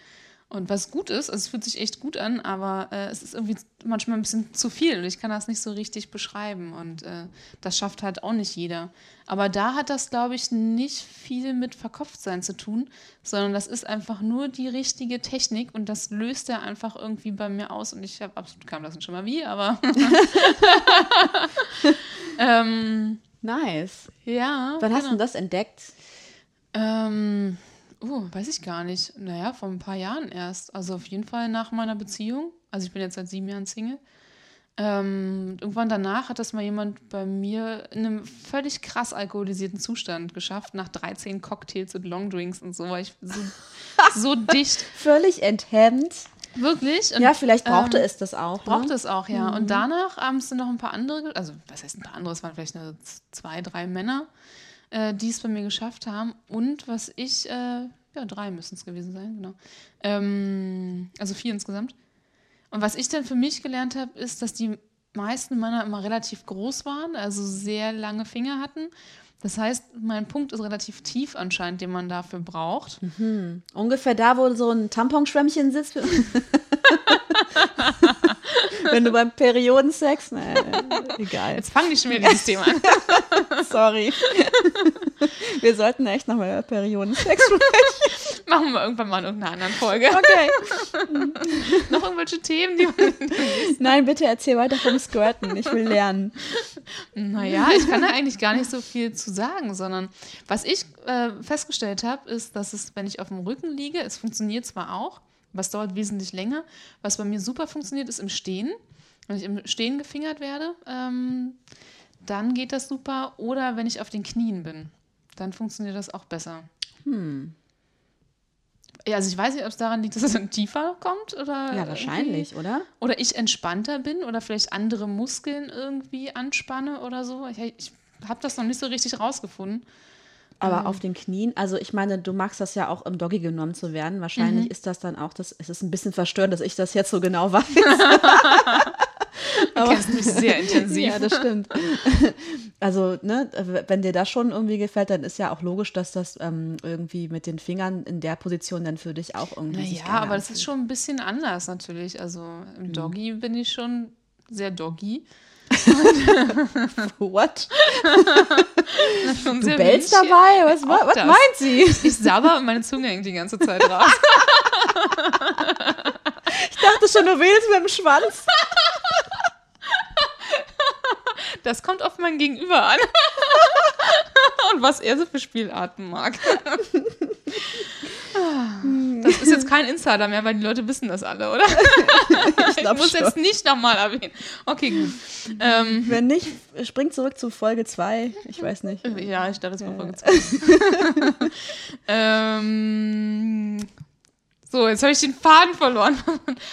Und was gut ist, also es fühlt sich echt gut an, aber äh, es ist irgendwie manchmal ein bisschen zu viel und ich kann das nicht so richtig beschreiben. Und äh, das schafft halt auch nicht jeder. Aber da hat das, glaube ich, nicht viel mit Verkopftsein zu tun, sondern das ist einfach nur die richtige Technik und das löst er einfach irgendwie bei mir aus. Und ich habe absolut keinen blassen schon mal wie, aber. ähm,
Nice.
ja.
Wann hast
genau.
du das entdeckt?
Ähm, oh, weiß ich gar nicht. Naja, vor ein paar Jahren erst. Also auf jeden Fall nach meiner Beziehung. Also ich bin jetzt seit sieben Jahren Single. Ähm, irgendwann danach hat das mal jemand bei mir in einem völlig krass alkoholisierten Zustand geschafft, nach 13 Cocktails und Longdrinks und so, war ich so, so dicht.
Völlig enthemmt.
Wirklich. Und,
Ja, vielleicht brauchte
ähm,
es das auch. Ne?
es auch, ja. Und danach haben es dann noch ein paar andere, also was heißt ein paar andere, es waren vielleicht nur zwei, drei Männer, äh, die es bei mir geschafft haben. Und was ich, äh, ja, drei müssen es gewesen sein, genau. Ähm, also vier insgesamt. Und was ich dann für mich gelernt habe, ist, dass die meisten Männer immer relativ groß waren, also sehr lange Finger hatten. Das heißt, mein Punkt ist relativ tief anscheinend, den man dafür braucht.
Ungefähr da, wo so ein Tamponschwämmchen sitzt. Wenn du beim Periodensex. Nee, egal.
Jetzt fangen die schon wieder dieses Thema an.
Sorry. Wir sollten echt nochmal über Periodensex sprechen.
Machen wir irgendwann mal in irgendeiner anderen Folge.
Okay.
Noch irgendwelche Themen, die man
Nein, bitte erzähl weiter vom Squirten. Ich will lernen.
Naja, ich kann da eigentlich gar nicht so viel zu sagen, sondern was ich äh, festgestellt habe, ist, dass es, wenn ich auf dem Rücken liege, es funktioniert zwar auch, es dauert wesentlich länger. Was bei mir super funktioniert, ist im Stehen. Wenn ich im Stehen gefingert werde, ähm, dann geht das super. Oder wenn ich auf den Knien bin, dann funktioniert das auch besser. Ja, also ich weiß nicht, ob es daran liegt, dass es dann tiefer kommt oder
Ja, wahrscheinlich, oder?
oder ich entspannter bin oder vielleicht andere Muskeln irgendwie anspanne oder so. Ich, ich habe das noch nicht so richtig rausgefunden.
Aber auf den Knien, also ich meine, du magst das ja auch im Doggy genommen zu werden. Wahrscheinlich ist das dann auch, das, es ist ein bisschen verstörend, dass ich das jetzt so genau weiß.
Du kennst mich sehr intensiv.
Ja, das stimmt. Also, ne, wenn dir das schon irgendwie gefällt, dann ist ja auch logisch, dass das ähm, irgendwie mit den Fingern in der Position dann für dich auch irgendwie. sich
Naja, aber das ist schon ein bisschen anders natürlich. Also im Doggy bin ich schon sehr doggy.
What? Du bellst dabei? Was, was
das.
meint sie?
Ich sabber und meine Zunge hängt die ganze Zeit raus.
Ich dachte schon, du wählst mit dem Schwanz.
Das kommt auf mein Gegenüber an. Und was er so für Spielarten mag. Das ist jetzt kein Insider mehr, weil die Leute wissen das alle, oder? Ich,
glaub
muss
schon.
jetzt nicht nochmal erwähnen. Okay, gut. Ähm,
Wenn nicht, spring zurück zu Folge 2. Ich weiß nicht.
ja, ich dachte, es war Folge zwei. ähm, so, jetzt habe ich den Faden verloren.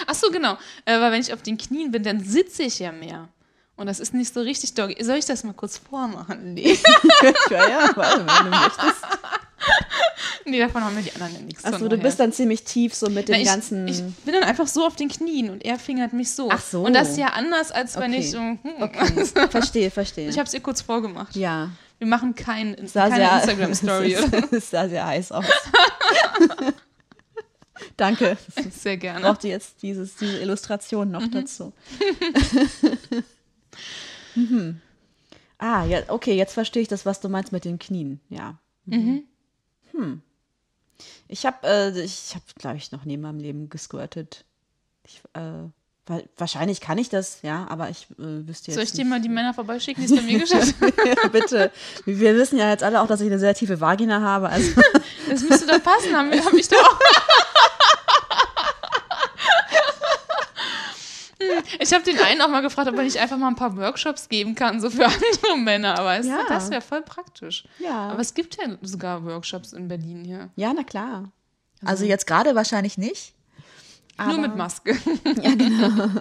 Ach so, genau. Äh, weil wenn ich auf den Knien bin, dann sitze ich ja mehr. Und das ist nicht so richtig doggy. Soll ich das mal kurz vormachen? Nee.
ja, ja, warte, wenn du möchtest.
nee, davon haben wir die anderen ja nichts
Achso, du bist dann ziemlich tief so mit
Na,
den
ich,
ganzen.
ich bin dann einfach so auf den Knien und er fingert mich so.
Ach so.
Und das ist ja anders, als wenn
Okay.
ich so. Hm,
verstehe, verstehe.
Ich habe es ihr kurz vorgemacht.
ja,
Wir machen kein, keine
sehr,
Instagram-Story. oder?
Es sah sehr heiß aus. Danke.
Sehr gerne.
brauchte jetzt dieses, diese Illustration noch
Mhm.
dazu. mhm. Ah, ja, okay, jetzt verstehe ich das, was du meinst mit den Knien. Ja. Mhm. Hm. Ich habe, äh, ich habe, glaube ich, noch nie in meinem Leben gesquirtet. Ich, äh, wa- wahrscheinlich kann ich das, ja, aber ich äh, wüsste jetzt
Soll ich dir mal die Männer vorbeischicken, die es bei mir geschafft haben?
ja, bitte. Wir wissen ja jetzt alle auch, dass ich eine sehr tiefe Vagina habe. Also
Das müsste doch passen, haben wir- hab ich doch auch. Hm, Ich habe den einen auch mal gefragt, ob er nicht einfach mal ein paar Workshops geben kann, so für andere Männer. Aber es,
Ja.
das wäre voll praktisch.
ja.
Aber es gibt ja sogar Workshops in Berlin hier.
ja, na klar.
Also jetzt gerade wahrscheinlich nicht.
Nur mit Maske.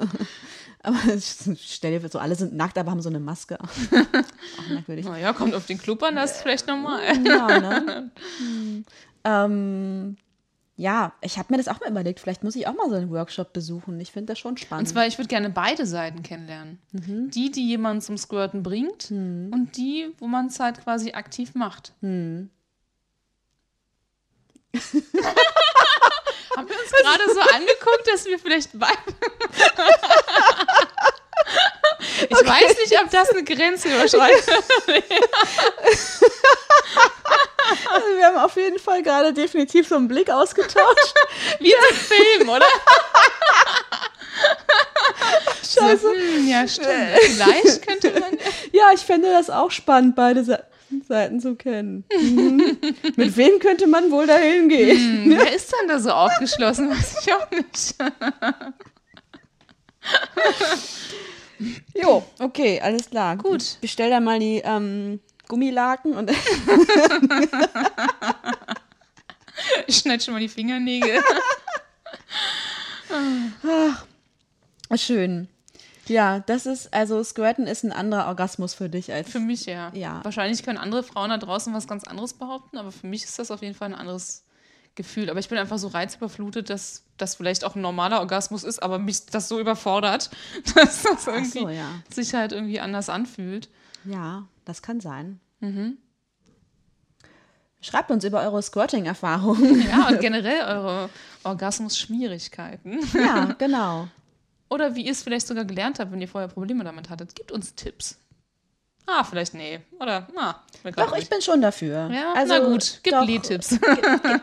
Aber stell dir so, alle sind nackt, aber haben so eine Maske. Auch merkwürdig.
Naja, kommt auf den Club an, das ist vielleicht normal.
Ja, ne? Hm. ähm, ja, ich habe mir das auch mal überlegt, vielleicht muss ich auch mal so einen Workshop besuchen. Ich finde das schon
Und
spannend.
zwar, ich würde gerne beide Seiten kennenlernen.
Mhm.
Die, die jemanden zum Squirten bringt und die, wo man es halt quasi aktiv macht.
Hm.
Haben wir uns gerade so angeguckt, dass wir vielleicht beide. ich weiß nicht, ob das eine Grenze überschreitet.
Also wir haben auf jeden Fall gerade definitiv so einen Blick ausgetauscht.
Wie so einem Film, oder? Scheiße. Hm, ja, stimmt. Vielleicht könnte man.
ja, ich fände das auch spannend, beide Se Seiten zu kennen. Mhm. Mit wem könnte man wohl dahin gehen?
Hm, wer ist denn da so aufgeschlossen? Weiß ich auch nicht.
Jo, okay, alles klar.
Gut.
Ich bestell da mal die ähm, Gummilaken und
Ich schneide schon mal die Fingernägel.
schön. Ja, das ist, also Squirten ist ein anderer Orgasmus für dich als.
Für mich ja.
Ja.
Wahrscheinlich können andere Frauen da draußen was ganz anderes behaupten, aber für mich ist das auf jeden Fall ein anderes Gefühl. Aber ich bin einfach so reizüberflutet, dass das vielleicht auch ein normaler Orgasmus ist, aber mich das so überfordert, dass das irgendwie
so, ja.
sich halt irgendwie anders anfühlt.
Ja, das kann sein.
Mhm.
Schreibt uns über eure Squirting-Erfahrungen.
Ja, und generell eure Orgasmus-Schwierigkeiten.
ja, genau.
Oder wie ihr es vielleicht sogar gelernt habt, wenn ihr vorher Probleme damit hattet. Gebt uns Tipps. Ah, vielleicht nee. Oder, na, mir grad
Doch, ich
nicht.
bin schon dafür.
Ja,
also,
na gut, gib
ge-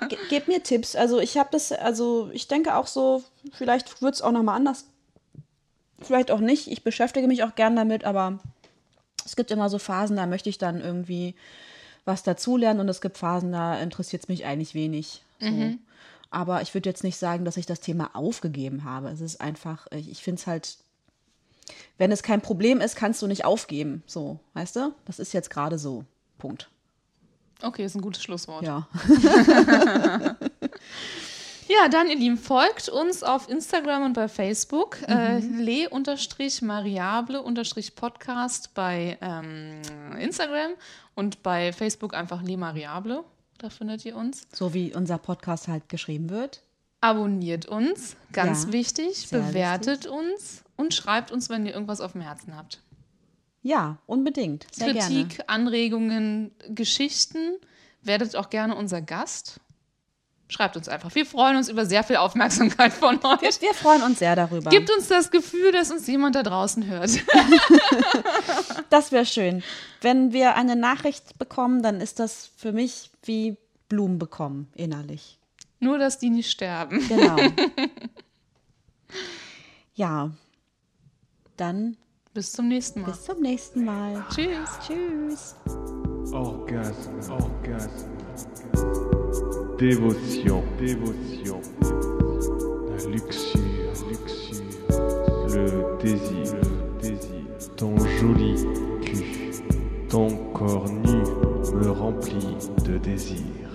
ge- Gebt mir Tipps. Also ich habe das, also ich denke auch so, vielleicht wird es auch nochmal anders. Vielleicht auch nicht. Ich beschäftige mich auch gern damit, aber es gibt immer so Phasen, da möchte ich dann irgendwie was dazulernen und es gibt Phasen, da interessiert es mich eigentlich wenig. So. Aber ich würde jetzt nicht sagen, dass ich das Thema aufgegeben habe. Es ist einfach, ich, ich finde es halt, wenn es kein Problem ist, kannst du nicht aufgeben. So, weißt du? Das ist jetzt gerade so. Punkt.
Okay, ist ein gutes Schlusswort.
Ja.
Ja, dann, ihr Lieben, folgt uns auf Instagram und bei Facebook. Äh, Le-Mariable-Podcast bei ähm, Instagram und bei Facebook einfach Le Mariable. Da findet ihr uns.
So wie unser Podcast halt geschrieben wird.
Abonniert uns, ganz
Ja,
wichtig. Bewertet uns Und schreibt uns, wenn ihr irgendwas auf dem Herzen habt.
Ja, unbedingt. Sehr
Kritik,
gerne.
Anregungen, Geschichten. Werdet auch gerne unser Gast. Schreibt uns einfach. Wir freuen uns über sehr viel Aufmerksamkeit von euch.
Wir, wir freuen uns sehr darüber.
Gibt uns das Gefühl, dass uns jemand da draußen hört.
Das wäre schön. Wenn wir eine Nachricht bekommen, dann ist das für mich wie Blumen bekommen, innerlich.
Nur, dass die nicht sterben.
Genau. ja. Dann
Bis zum nächsten Mal.
bis zum nächsten Mal.
Tschüss.
Tschüss.
Orgasme, orgasme. Dévotion, dévotion. La luxure, luxure. Le désir, le désir. Ton joli cul, ton corps nu me remplit de désir.